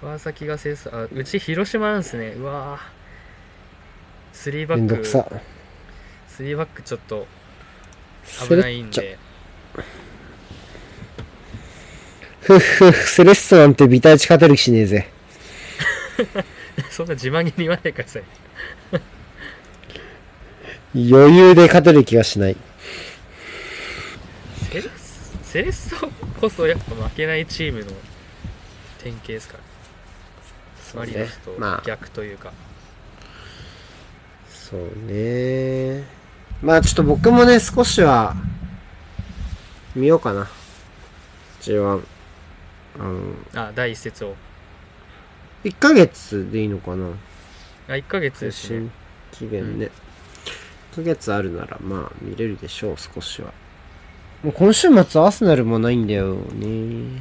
川崎が制作あうち広島なんですねうわー3バめんックどくさ。3バックちょっとセ危。ないんでふっふっ、セレッソなんてビタイチ勝てる気しねえぜ。そんな自慢げに言わないでください余裕で勝てる気がしない。セレッセレッソこそやっぱ負けないチームの典型ですからマリノスとまあ、逆というか、そうね。まあちょっと僕もね、少しは、見ようかな。J1。あの、あ第一節を1ヶ月でいいのかな？あ1ヶ月ですね新期限ね。1ヶ月あるなら、まあ、見れるでしょう、少しは。もう今週末アーセナルもないんだよね。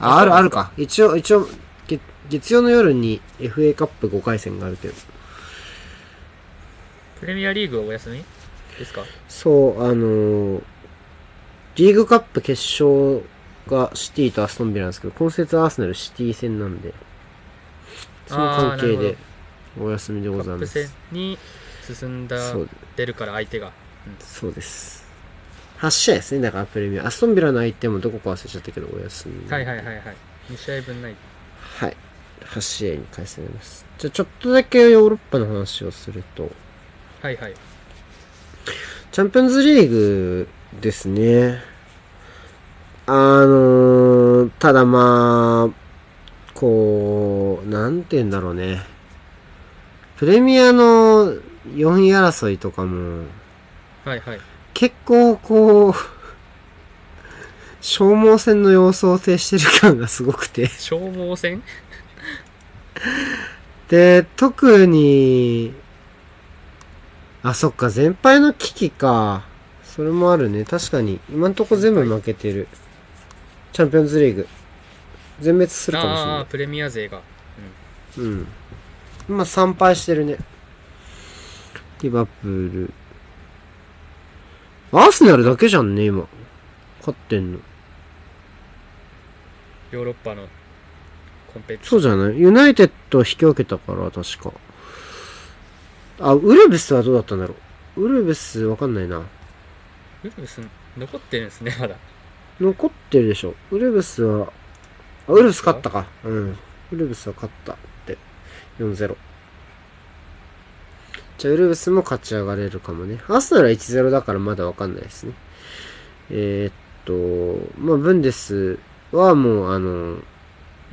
あ、ある、あるか。一応、一応、月月曜の夜に FA カップ5回戦があるけど。プレミアリーグはお休み？ですか？そう、あのーリーグカップ決勝がシティとアストンビラなんですけど、今節アーセナルシティ戦なんで、その関係でお休みでカございます。に進んだ出るから相手がそうです。8試合ですね、だからプレミア。アストンビラの相手もどこか忘れちゃったけど、お休み。はいはいはいはい2試合分ないはい。8試合に返されます。じゃあちょっとだけヨーロッパの話をすると、はいはいチャンピオンズリーグですね。あのー、ただまあ、こう、なんて言うんだろうね。プレミアの4位争いとかも、はいはい結構こう、消耗戦の様相を呈してる感がすごくて。消耗戦？で、特に、あ、そっか、全敗の危機か。それもあるね。確かに。今んとこ全部負けてる。チャンピオンズリーグ。全滅するかもしれない。ああプレミア勢がうん。今3敗してるね。リバプール。アーセナルだけじゃんね、今。勝ってんの。ヨーロッパのコンペティションそうじゃない？ユナイテッド引き分けたから、確か。あ、ウルブスはどうだったんだろう？ウルブスわかんないな。ウルブス残ってるんですねまだ残ってるでしょ。ウルブスは、あ、あウルブス勝ったか。うん。ウルブスは勝ったって。4-0。じゃあ、ウルブスも勝ち上がれるかもね。アーセナルは1-0だからまだわかんないですね。えー、っと、まあ、ブンデスはもう、あの、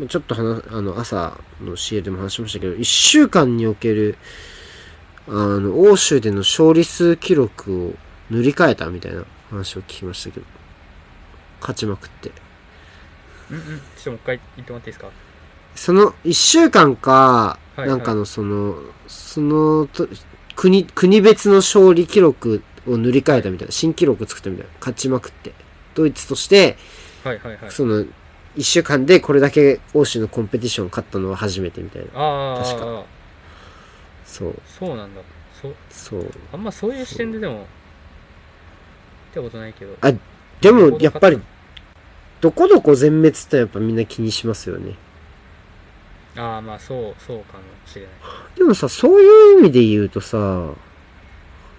ちょっと話、あの、朝の CA でも話しましたけど、1週間における、あの、欧州での勝利数記録を塗り替えたみたいな話を聞きましたけど。勝ちまくって。ょっともう一回言ってもらっていいですか？その一週間か、はいなんかのその、そのと、国、国別の勝利記録を塗り替えたみたいな、新記録作ったみたいな、勝ちまくって。ドイツとして、はいはいはい。その、一週間でこれだけ欧州のコンペティション勝ったのは初めてみたいな。ああ確あそう、そうなんだ。そうそう。あんまそういう視点ででも見たことないけど。あでも、やっぱり、どこどこ全滅ってやっぱみんな気にしますよね。ああまあそうそうかもしれないでもさ、そういう意味で言うとさ、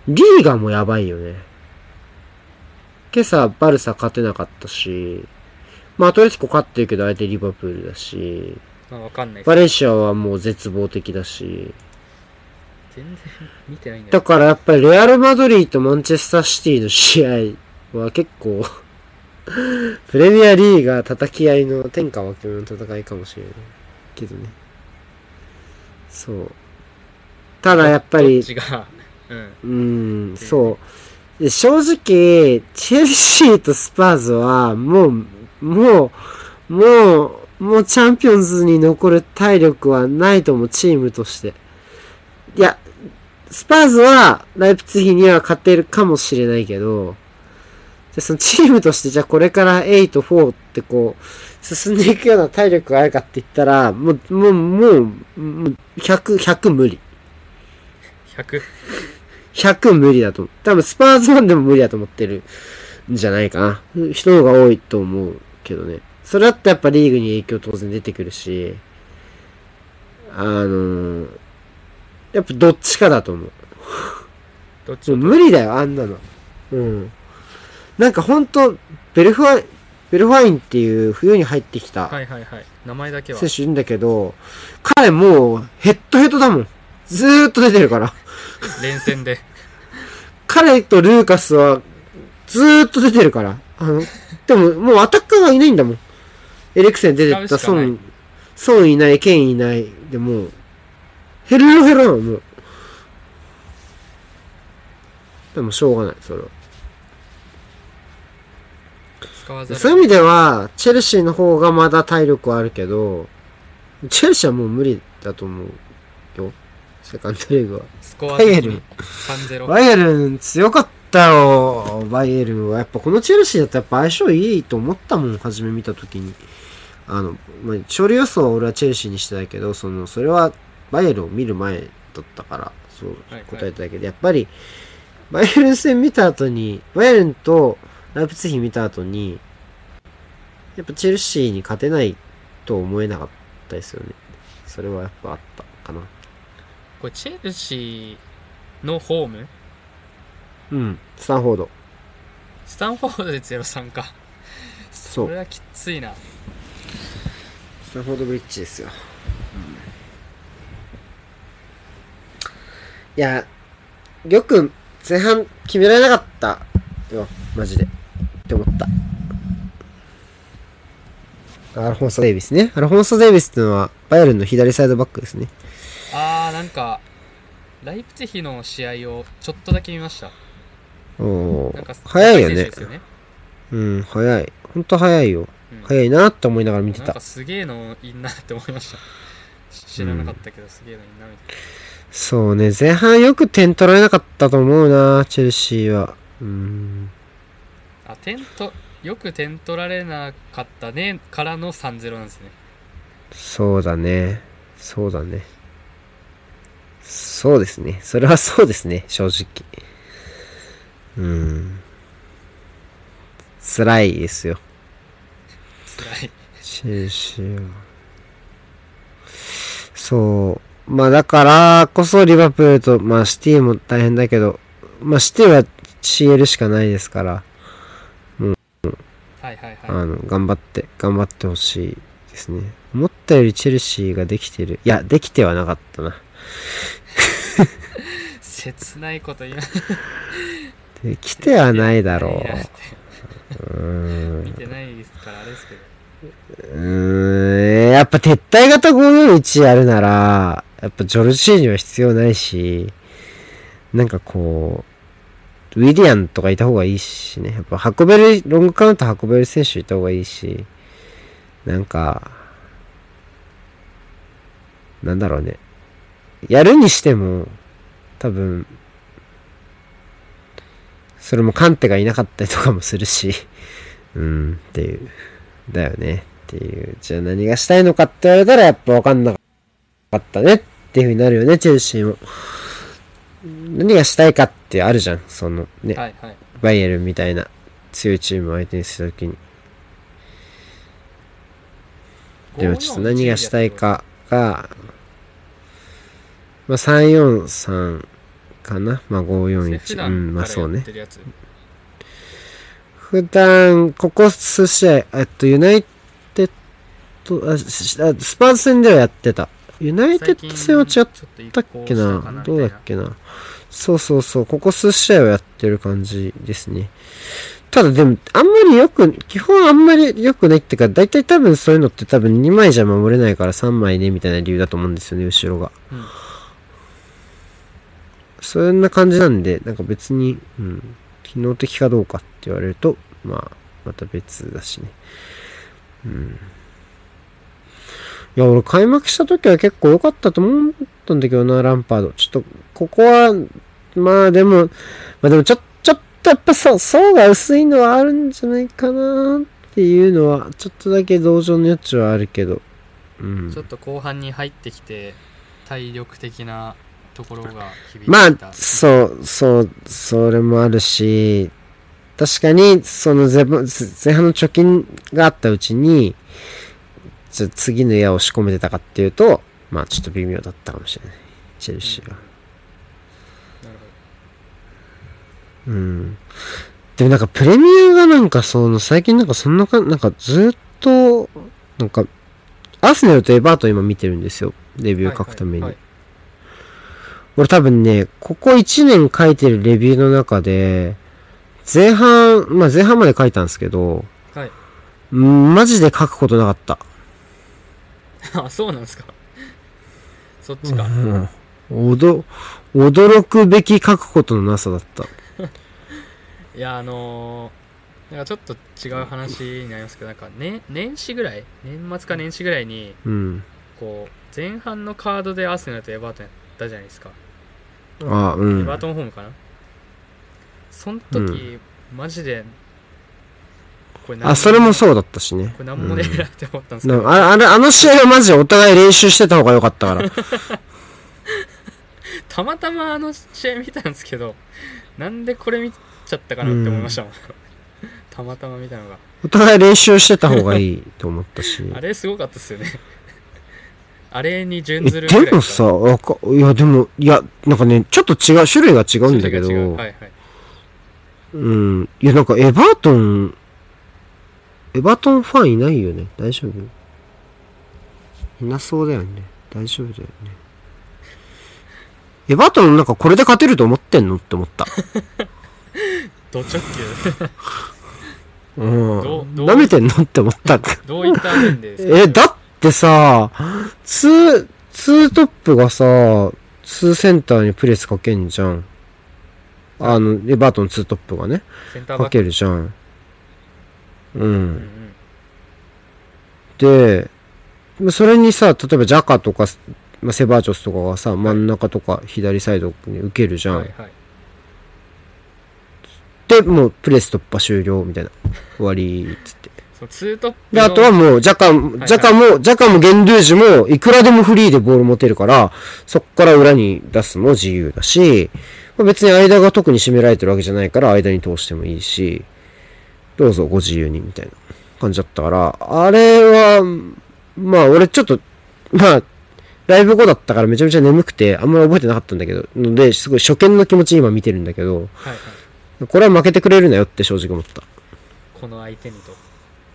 リーガもやばいよね。今朝、バルサ勝てなかったし、まあ、アトレティコ勝ってるけど相手リバプールだし、まあわかんないバレンシアはもう絶望的だし、全然見てないんだよだからやっぱりレアル・マドリーとマンチェスターシティの試合は結構、プレミアリーガー叩き合いの天下分け目の戦いかもしれない。けどね。そう。ただやっぱりうんうーん、そう。で正直、チェルシーとスパーズは、もう、もう、もう、もうチャンピオンズに残る体力はないと思う、チームとして。いや、スパーズは、ライプツィヒには勝てるかもしれないけど、じゃあそのチームとして、じゃあこれから8、4ってこう、進んでいくような体力があるかって言ったら、もう、もう、もう、もう100、100無理。100 100無理だと思う。多分スパーズファンでも無理だと思ってるんじゃないかな。人の方が多いと思うけどね。それだとやっぱリーグに影響当然出てくるし、あのーやっぱどっちかだと思う。どっちも無理だよ、あんなの。うん。なんかほんと、ベルファイ、ベルフワインっていう冬に入ってきたはいはいはい名前だけは選手いるんだけど、彼もうヘッドヘッドだもん。ずーっと出てるから。連戦で彼とルーカスはずーっと出てるから。あの、でももうアタッカーがいないんだもん。エリクセン出てった使うしかないソン、ソンいない、ケインいない。でもう、ヘロヘロなの、もう。でもしょうがない、それは。そういう意味では、チェルシーの方がまだ体力はあるけど、チェルシーはもう無理だと思うよ。セカンドリーグは。スコア的バイエルンに3-0。バイエルン強かったよ。バイエルンは。やっぱこのチェルシーだとやっぱ相性いいと思ったもん、初め見たときに。あの、まあ、勝利予想は俺はチェルシーにしてたけど、その、それはバイエルンを見る前だったから、そうはい答えただけで、やっぱり、バイエルン戦見た後に、バイエルンとライプツィヒ見た後に、やっぱチェルシーに勝てないと思えなかったですよね。それはやっぱあったかな。これチェルシーのホーム？うん、スタンフォード。スタンフォードで0-3か。そうそれはきついな。スタンフォードブリッジですよ。いや、よく前半決められなかったよ、マジで。って思った。アルフォンソ・デイビスね。アルフォンソ・デイビスっていうのは、バイエルンの左サイドバックですね。あー、なんか、ライプツィヒの試合をちょっとだけ見ました。おーなんか、早いよね。うん、早い。ほんと早いよ。うん早いなって思いながら見てたなんか。すげえのいんなって思いました。し知らなかったけど、すげえのいんなみたいそうね、前半よく点取られなかったと思うな、チェルシーは。うん。な。あ、点と、よく点取られなかったね、からの3-0なんですね。そうだね。そうだね。そうですね。それはそうですね、正直。うん。辛いですよ。辛い。チェルシーは。そう。まあだからこそリバプールと、まあシティも大変だけど、まあシティは CL しかないですから、はいはいはい。あの、頑張って、頑張ってほしいですね。思ったよりチェルシーができてる。いや、できてはなかったな。切ないこと言できてはないだろう。うーん。見てないですから、あれですけど。うーん。やっぱ撤退型541やるなら、やっぱジョルジーニは必要ないし、なんかこう、ウィリアンとかいた方がいいしね。やっぱ運べる、ロングカウント運べる選手いた方がいいし、なんか、なんだろうね。やるにしても、多分、それもカンテがいなかったりとかもするし、うん、っていう。だよね。っていう。じゃあ何がしたいのかって言われたらやっぱ分かんなかったねっていう風になるよね、チェルシーも。何がしたいかってあるじゃん。そのね、はいはい。バイエルンみたいな強いチームを相手にするときに。でもちょっと何がしたいかが、まあ343かな。まあ普541。段うん、まあそうね普段、ここ数試合、えっと、ユナイテッド、あスパーズ戦ではやってた。ユナイテッド戦は違ったっけな？どうだっけな？そうそうそう、ここ数試合はやってる感じですね。ただでも、あんまりよく、基本あんまり良くないっていうか、だいたい多分そういうのって多分2枚じゃ守れないから3枚ね、みたいな理由だと思うんですよね、後ろが。うんそんな感じなんで、なんか別に、うん、機能的かどうかって言われると、まあ、また別だしね。うん。いや、俺開幕した時は結構良かったと思ったんだけどな、ランパード。ちょっと、ここは、まあでも、まあでもちょ、ちょっとやっぱそう、層が薄いのはあるんじゃないかなっていうのは、ちょっとだけ同情の余地はあるけど。うんちょ。っと後半に入ってきて、体力的なところが響いてきた。まあ、そう、そう、それもあるし、確かに、その前半の貯金があったうちに、じゃあ次の矢を仕込めてたかっていうと、まあちょっと微妙だったかもしれない。チェルシーは。うん。でもなんかプレミアがなんかその最近なんかそんなか、なんかずっと、なんか、アーセナルとエバートン今見てるんですよ。レビュー書くために。はいはい俺多分ね、ここ1年書いてるレビューの中で、前半、まあ前半まで書いたんですけど、はい。うんマジで書くことなかった。あ、そうなんですか。そっちか。うんおど、驚くべき書くことのなさだった。いや、あのなんかちょっと違う話になりますけどなんか、ね、年始ぐらい年末か年始ぐらいにうん。こう前半のカードでアーセナルとエバートンやったじゃないですか、あうエバーん。トンホームかなその時、マジでこれあ、それもうそうだったしね。これ何もねえ なって思ったんですけど、なああれ、あの試合はマジでお互い練習してた方が良かったから。たまたまあの試合見たんですけどなんでこれ見ちゃったかなって思いましたもん、たまたま見たのが。お互い練習してた方がいいと思ったし。あれすごかったっすよね。あれに準え、ずるでもさ、わか、いや、でも、いや、なんかね、ちょっと違う、種類が違うんだけど、はいはい。うん。いや、なんか、エバートン、エバートンファンいないよね。大丈夫？いなそうだよね。大丈夫だよね。エバートンなんかこれで勝てると思ってんの？って思った。ド直球 うん。舐めてんの？って思った。どういった面で え、だってさ、ツー、ツートップがさ、ツーセンターにプレスかけんじゃん。あの、エバートンツートップがね。かけるじゃん。ううん。で、まあそれにさ、例えばジャカとか、まあ、セバージョスとかがさ、真ん中とか左サイドに受けるじゃん。はいはいで、もうプレス突破終了みたいな。終わり、つって。ツートップで、のあとはもう、ジャカ、ジャカも、ジャカもゲンドゥージも、いくらでもフリーでボール持てるから、そっから裏に出すの自由だし、まあ別に間が特に締められてるわけじゃないから、間に通してもいいし、どうぞご自由に、みたいな感じだったから、あれは、まあ俺ちょっと、まあ、ライブ後だったからめちゃめちゃ眠くて、あんまり覚えてなかったんだけど、ので、すごい初見の気持ち今見てるんだけど、はいはいこれは負けてくれるなよって正直思った。この相手にと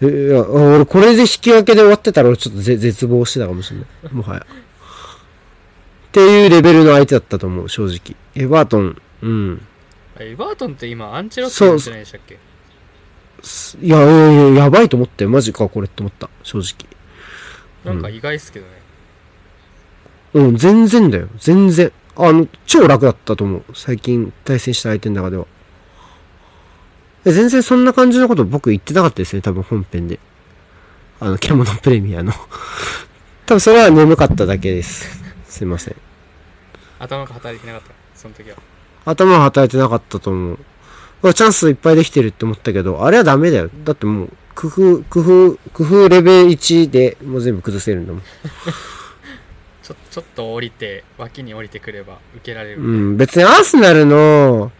えいや、俺これで引き分けで終わってたら俺ちょっとぜ絶望してたかもしれない。もはや。っていうレベルの相手だったと思う、正直。エバートン、うん。あエバートンって今アンチェロッティなんじゃないでしたっけ？すいや、いやいや、やばいと思って、マジか、これって思った、正直。なんか意外っすけどね、うん、全然だよ、全然。あの、超楽だったと思う。最近対戦した相手の中では。え全然そんな感じのこと僕言ってなかったですね、多分本編で。あの、獣プレミアの。多分それは眠かっただけです。すいません。頭が働いてなかったその時は頭は働いてなかったと思う。チャンスいっぱいできてるって思ったけど、あれはダメだよ。だってもう、工夫、工夫、工夫レベル1でもう全部崩せるんだもん。ちょちょっと降りて脇に降りてくれば受けられるうん、別にアーセナルの、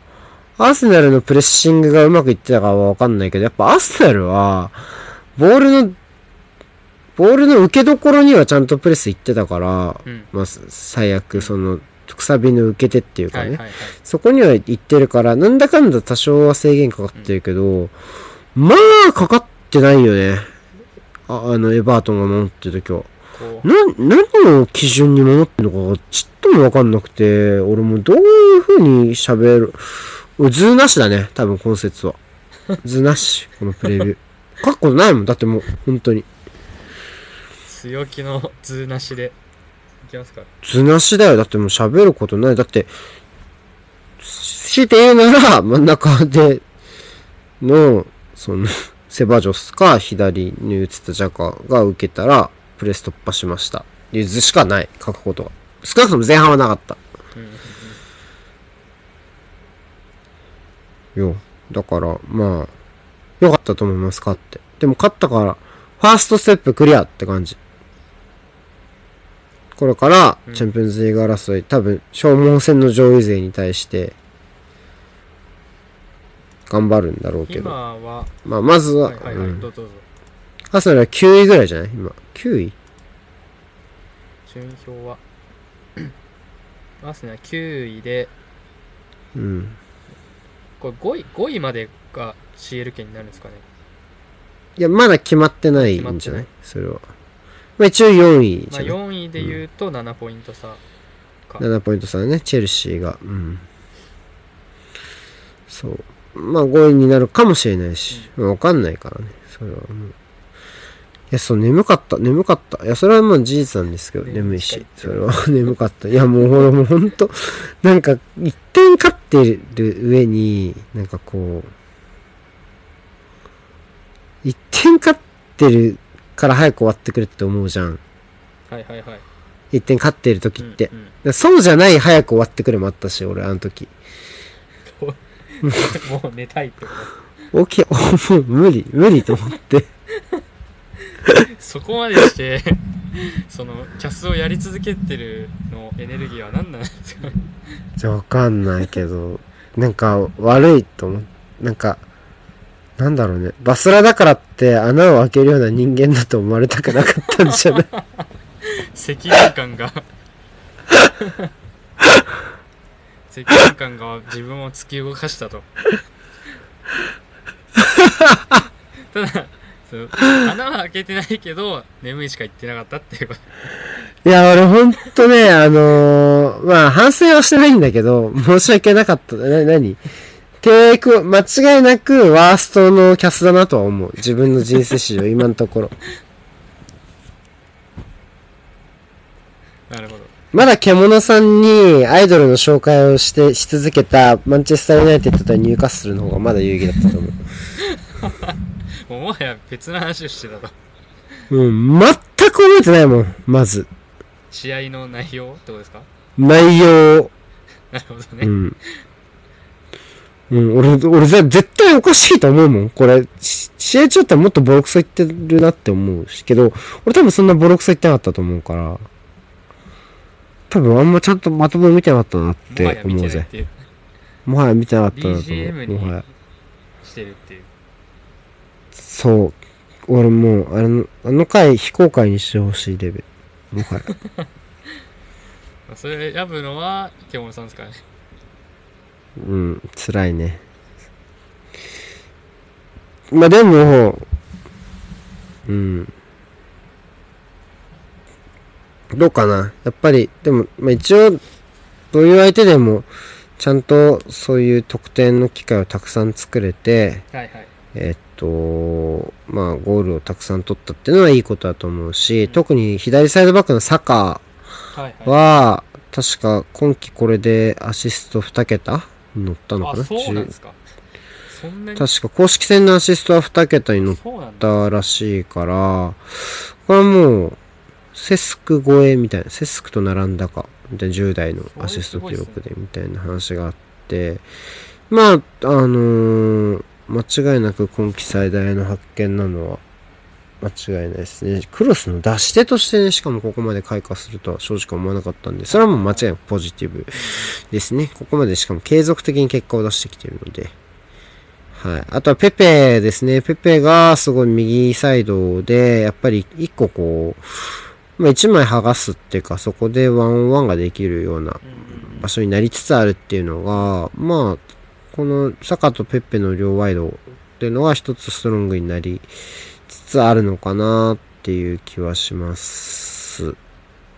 アーセナルのプレッシングがうまくいってたかはわかんないけど、やっぱアーセナルは、ボールの、ボールの受けどころにはちゃんとプレスいってたから、うんまあ、最悪、その、くさびの受け手っていうかね、そこには行ってるから、なんだかんだ多少は制限かかってるけど、まあ、かかってないよね。ああの、エバートンが守ってる時は。な、何を基準に守ってるのかがちっともわかんなくて、俺もどういう風に喋る。俺図なしだね、多分今節は。図なし、このプレビュー。書くことないもん、だってもう、本当に。強気の図なしでいきますか図なしだよ。だってもう喋ることない。だって、強いて言うなら、真ん中での、その、セバジョスか左に移ったジャカが受けたら、プレス突破しました。いう図しかない。書くことが。少なくとも前半はなかった。よ。だから、まあ、良かったと思います、勝って。でも勝ったから、ファーストステップクリアって感じ。これからう、んチャンピオンズリーグ争い、多分、消耗戦の上位勢に対して、頑張るんだろうけど。今はまあ、まずは、はいはいどうぞアスナルは9位ぐらいじゃない？今。9位？順位表はアーセナル9位でうん。これ5位5位までが CL 圏になるんですかねいや、まだ決まってないんじゃないそれは。まあ、一応4位じまあ、ゃない、4位で言うと7ポイント差か、7ポイント差ね、チェルシーが。うん。そう。まあ5位になるかもしれないし、まあわかんないからね。それはもう。いや、そう、眠かった、眠かった。いや、それはまあ事実なんですけど、ね眠いしそれは 眠かった。いや、もうほら、もうほんと、なんか、一点勝ってる上に、なんかこう、1点勝ってるから早く終わってくれって思うじゃん。はいはいはい1点勝ってる時って。うんうんそうじゃない早く終わってくるもあったし、俺あの時。もう寝たいってこ起き、もう無理、無理と思って。とそこまでしてそのキャスをやり続けてるのエネルギーは何なんですか？じゃわかんないけど、なんか悪いと思う。なんか、なんだろうね。バスラだからって穴を開けるような人間だと思われたくなかったんじゃない？責任感が。責任感が自分を突き動かしたと。ただそう穴は開けてないけど眠いしか言ってなかったっていうこと。いや、俺ほんとね、あのーまあ、反省はしてないんだけど、申し訳なかった。な、なにテイク、間違いなくワーストのキャスだなとは思う。自分の人生史上、今のところ。なるほどまだ獣さんにアイドルの紹介をして、し続けたマンチェスターユナイテッドとニューカッスルの方がまだ有意義だったと思う。もうもはや別の話をしてたとうん、全く覚えてないもん、まず。試合の内容ってことですか？内容。なるほどね、うん。うん、俺、俺ぜ絶対おかしいと思うもん。これ、し試合中だったらもっとボロクソ言ってるなって思うし、けど、俺多分そんなボロクソ言ってなかったと思うから、多分あんまちゃんとまともに見てなかったなって思うぜ。もはや見てなかったなと思う。にもはや。してるっていうそう。俺もう、あの、あの回非公開にしてほしいレベル。もはや。まあそれ選ぶのは池本さんですからねうん、辛いね。まあでも、うん。どうかな。やっぱり、でも、まあ一応、どういう相手でも、ちゃんとそういう得点の機会をたくさん作れて、はいはいえっと、まあゴールをたくさん取ったっていうのはいいことだと思うし、特に左サイドバックのサカはいはいは、確か今季これでアシスト2桁に乗ったのかな？あそうなん10ですか？確か公式戦のアシストは2桁に乗ったらしいから、これはもう、セスク超えみたいな、セスクと並んだか、みたいな10代のアシスト記録でみたいな話があって、まあ、あのー間違いなく今季最大の発見なのは、間違いないですね。クロスの出し手としてね、しかもここまで開花するとは正直思わなかったんで、それはもう間違いなくポジティブですね。ここまでしかも継続的に結果を出してきているので。はい。あとはペペですね。ペペがすごい右サイドで、やっぱり一個こう、まあ一枚剥がすっていうか、そこでワンオンワンができるようなうん場所になりつつあるっていうのが、まあ、このサカとペッペの両ワイドっていうのが一つストロングになりつつあるのかなっていう気はします。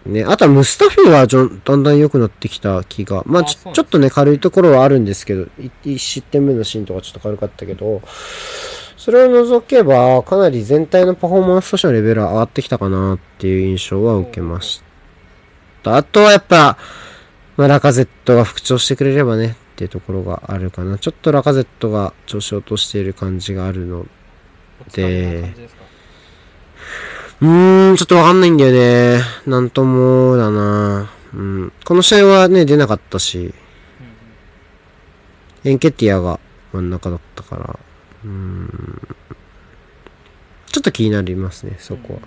ね。あとはムスタフィはじょだんだん良くなってきた気が。まあちょ、ちょっとね、軽いところはあるんですけど、い一失点目のシーンとかちょっと軽かったけど、それを除けば、かなり全体のパフォーマンスとしてのレベルは上がってきたかなっていう印象は受けました。あとはやっぱ、まあ、ラカゼットが復調してくれればねっていうところがあるかな。ちょっとラカゼットが調子を落としている感じがあるの。でうーん、ちょっとわかんないんだよね。なんともだな。うん。この試合はね、出なかったし、エンケティアが真ん中だったから、うーん。ちょっと気になりますね、そこは。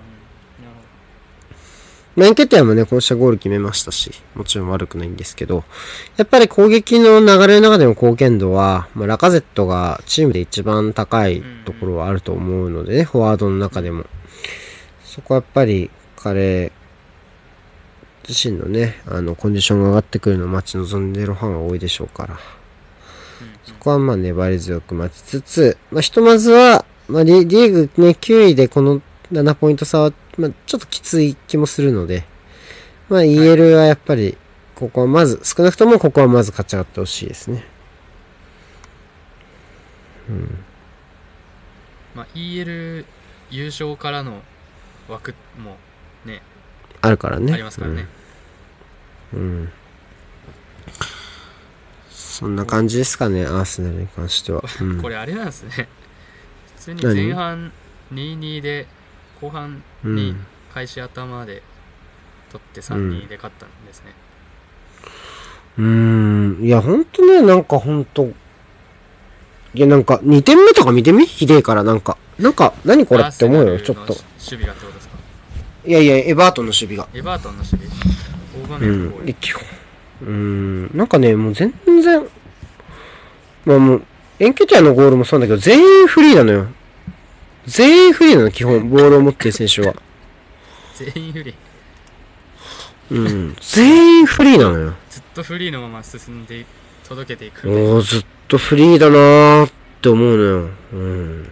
まあエンケティアもね、この試合ゴール決めましたし、もちろん悪くないんですけど、やっぱり攻撃の流れの中での貢献度は、まあ、ラカゼットがチームで一番高いところはあると思うのでね、フォワードの中でも。そこはやっぱり彼自身のね、あの、コンディションが上がってくるのを待ち望んでいるファンが多いでしょうから。そこはまあ粘り強く待ちつつ、まあひとまずは、まあリリーグね、9位でこの7ポイント差は、まあちょっときつい気もするので、まあ EL はやっぱり、ここはまず、少なくともここはまず勝ち上がってほしいですね。まあ EL 優勝からの枠もねあるからね。ありますからねうん。うん。そんな感じですかね、アーセナルに関しては。うん、これあれなんですね普通に何？前半2-2で後半うんに開始頭で取って3-2で勝ったんですね、うーん。いや、ほんとね、なんかほんと。いや、なんか、2点目とか見てみ？ひでえから、なんか。なんか、何これって思うよ、ちょっと守備がってことですか？いやいや、エバートンの守備が。エバートンの守備大場う面のゴーん。ルで基本。うーん。なんかね、もう全然。まあもう、エンケティアのゴールもそうなんだけど、全員フリーなのよ。全員フリーなの、基本。ボールを持ってる選手は。全員フリー？うん。全員フリーなのよ。ずっとフリーのまま進んで届けていくもうずっとフリーだなーって思うのよ。うん。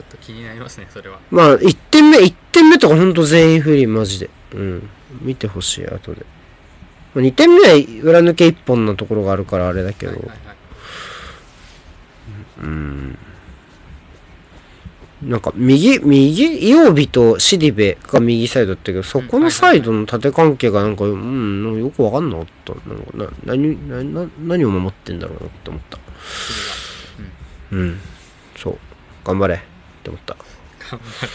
ちょっと気になりますねそれはまあ、1点目、1点目とかほんと全員フリー、マジで。うん。見てほしい、後で。まあ2点目は裏抜け1本のところがあるからあれだけど。はいはいはいうん。なんか、右、右、イオビとシディベが右サイドだったけど、そこのサイドの縦関係がなんか、うん、なんかよくわかんなかった。なんか、な、何、な、な何を守ってんだろうなって思った。守備がうん。そう。頑張れって思った。頑張る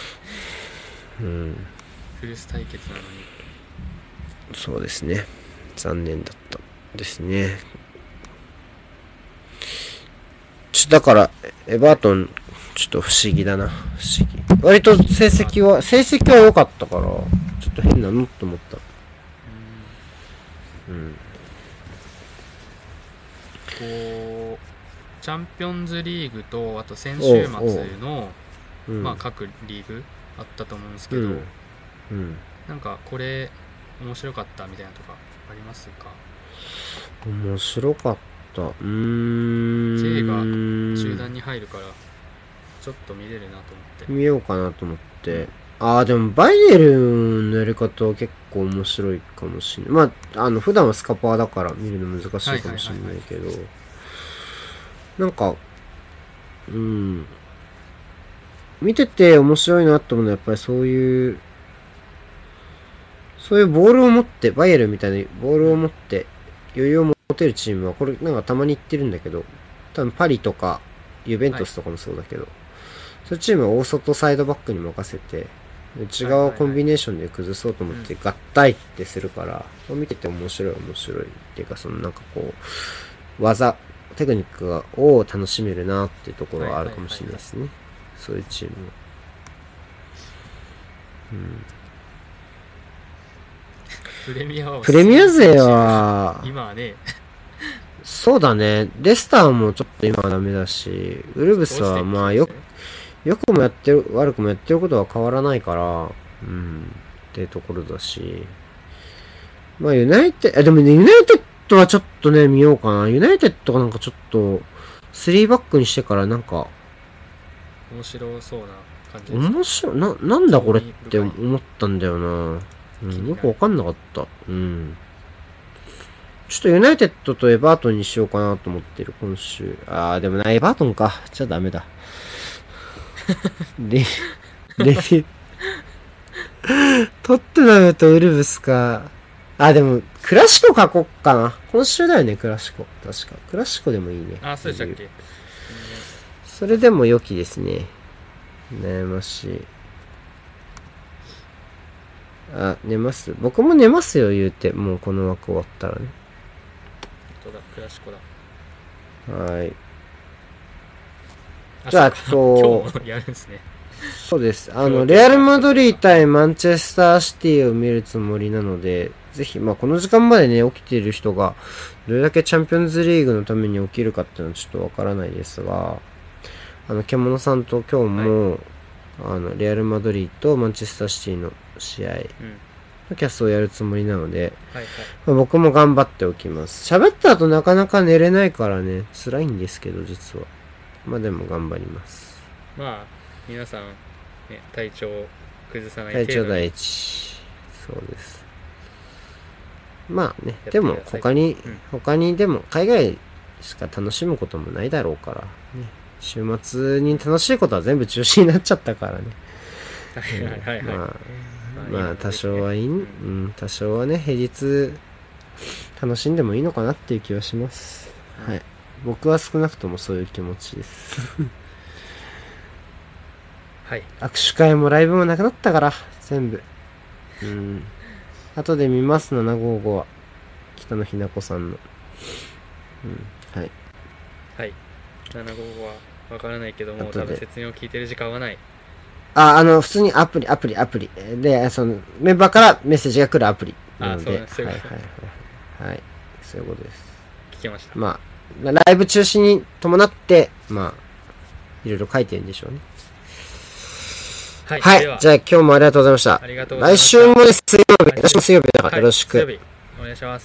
うん。フルス対決なのにそうですね。残念だったですね。ちょだから、エバートン、ちょっと不思議だな。不思議。割と成績は、成績は良かったから、ちょっと変なのって思った。うん。こうチャンピオンズリーグとあと先週末のうん。まあ各リーグあったと思うんですけど、うん。うん。なんかこれ面白かったみたいなとかありますか？面白かった。うーん。J が中断に入るからちょっと見れるなと思って見ようかなと思って。ああ、でもバイエルンのやり方は結構面白いかもしれない。まあ、あの、普段はスカパーだから見るの難しいかもしれないけど、なんか、うん、見てて面白いなと思うのはやっぱりそういう、そういうボールを持って、バイエルみたいなボールを持って余裕を持てるチームは、これなんかたまに言ってるんだけど、多分パリとかユベントスとかもそうだけど、そういうチームは大外サイドバックに任せて、内側をコンビネーションで崩そうと思って合体ってするから、見てて面白い面白いっていうか、そのなんかこう、技、テクニックを楽しめるなっていうところはあるかもしれないですね。そういうチームは。プレミアはプレミア勢は、今はねそうだね。レスターもちょっと今はダメだし、ウルブスはまあよ、よくもやってる、悪くもやってることは変わらないから、うん、っていうところだし。まあユナイテッド、あ、でもね、ユナイテッドはちょっとね、見ようかな。ユナイテッドがなんかちょっと、3バックにしてからなんか、面白そうな感じです面白い、な、なんだこれって思ったんだよな。うん、よくわかんなかった。うん。ちょっとユナイテッドとエバートンにしようかなと思ってる、今週。あー、でもな、エバートンか。じゃあダメだ。レ、レビュー。トッテナムとウルブスか。あ、でも、クラシコ書こっかな。今週だよね、クラシコ。確か。クラシコでもいいね。あそうでしたっけ？それでも良きですね。悩ましい。あ、寝ます？僕も寝ますよ、言うて。もうこの枠終わったらね。本当だクラシコだはい。じゃあそうかと今日もやるんですねそうです。あの、レアル・マドリー対マンチェスターシティを見るつもりなので、ぜひ、まあ、この時間までね、起きている人が、どれだけチャンピオンズリーグのために起きるかっていうのはちょっとわからないですが、あの、獣さんと今日も、あの、レアル・マドリーとマンチェスターシティの試合うんのキャストをやるつもりなので、はいはいまあ僕も頑張っておきます。喋った後なかなか寝れないからね、辛いんですけど、実は。まあでも頑張ります。まあ皆さん、ね、体調を崩さない体調第一。そうです。まあね、てでも他に、うん他にでも海外しか楽しむこともないだろうから、ね。週末に楽しいことは全部中止になっちゃったからね。はいはいはいはい、まあ、多少はいい、ううんん、多少はね、平日楽しんでもいいのかなっていう気はします。はい。僕は少なくともそういう気持ちです。はい握手会もライブもなくなったから、全部。うん。後で見ます、755は。北野日な子さんの。うん。はい。はい755はわからないけども多分説明を聞いてる時間はないあ、あの、普通にアプリ、アプリ、アプリ。で、その、メンバーからメッセージが来るアプリなので。あそうですはいはいはい。はい。そういうことです。聞きましたまあ、ライブ中止に伴って、まあ、いろいろ書いてるんでしょうね。はい、はい。ではじゃあ今日もありがとうございましたあ。りがとうございま来した週もね水曜日、来週も水曜日だからよろしく。はい、水曜日お願いします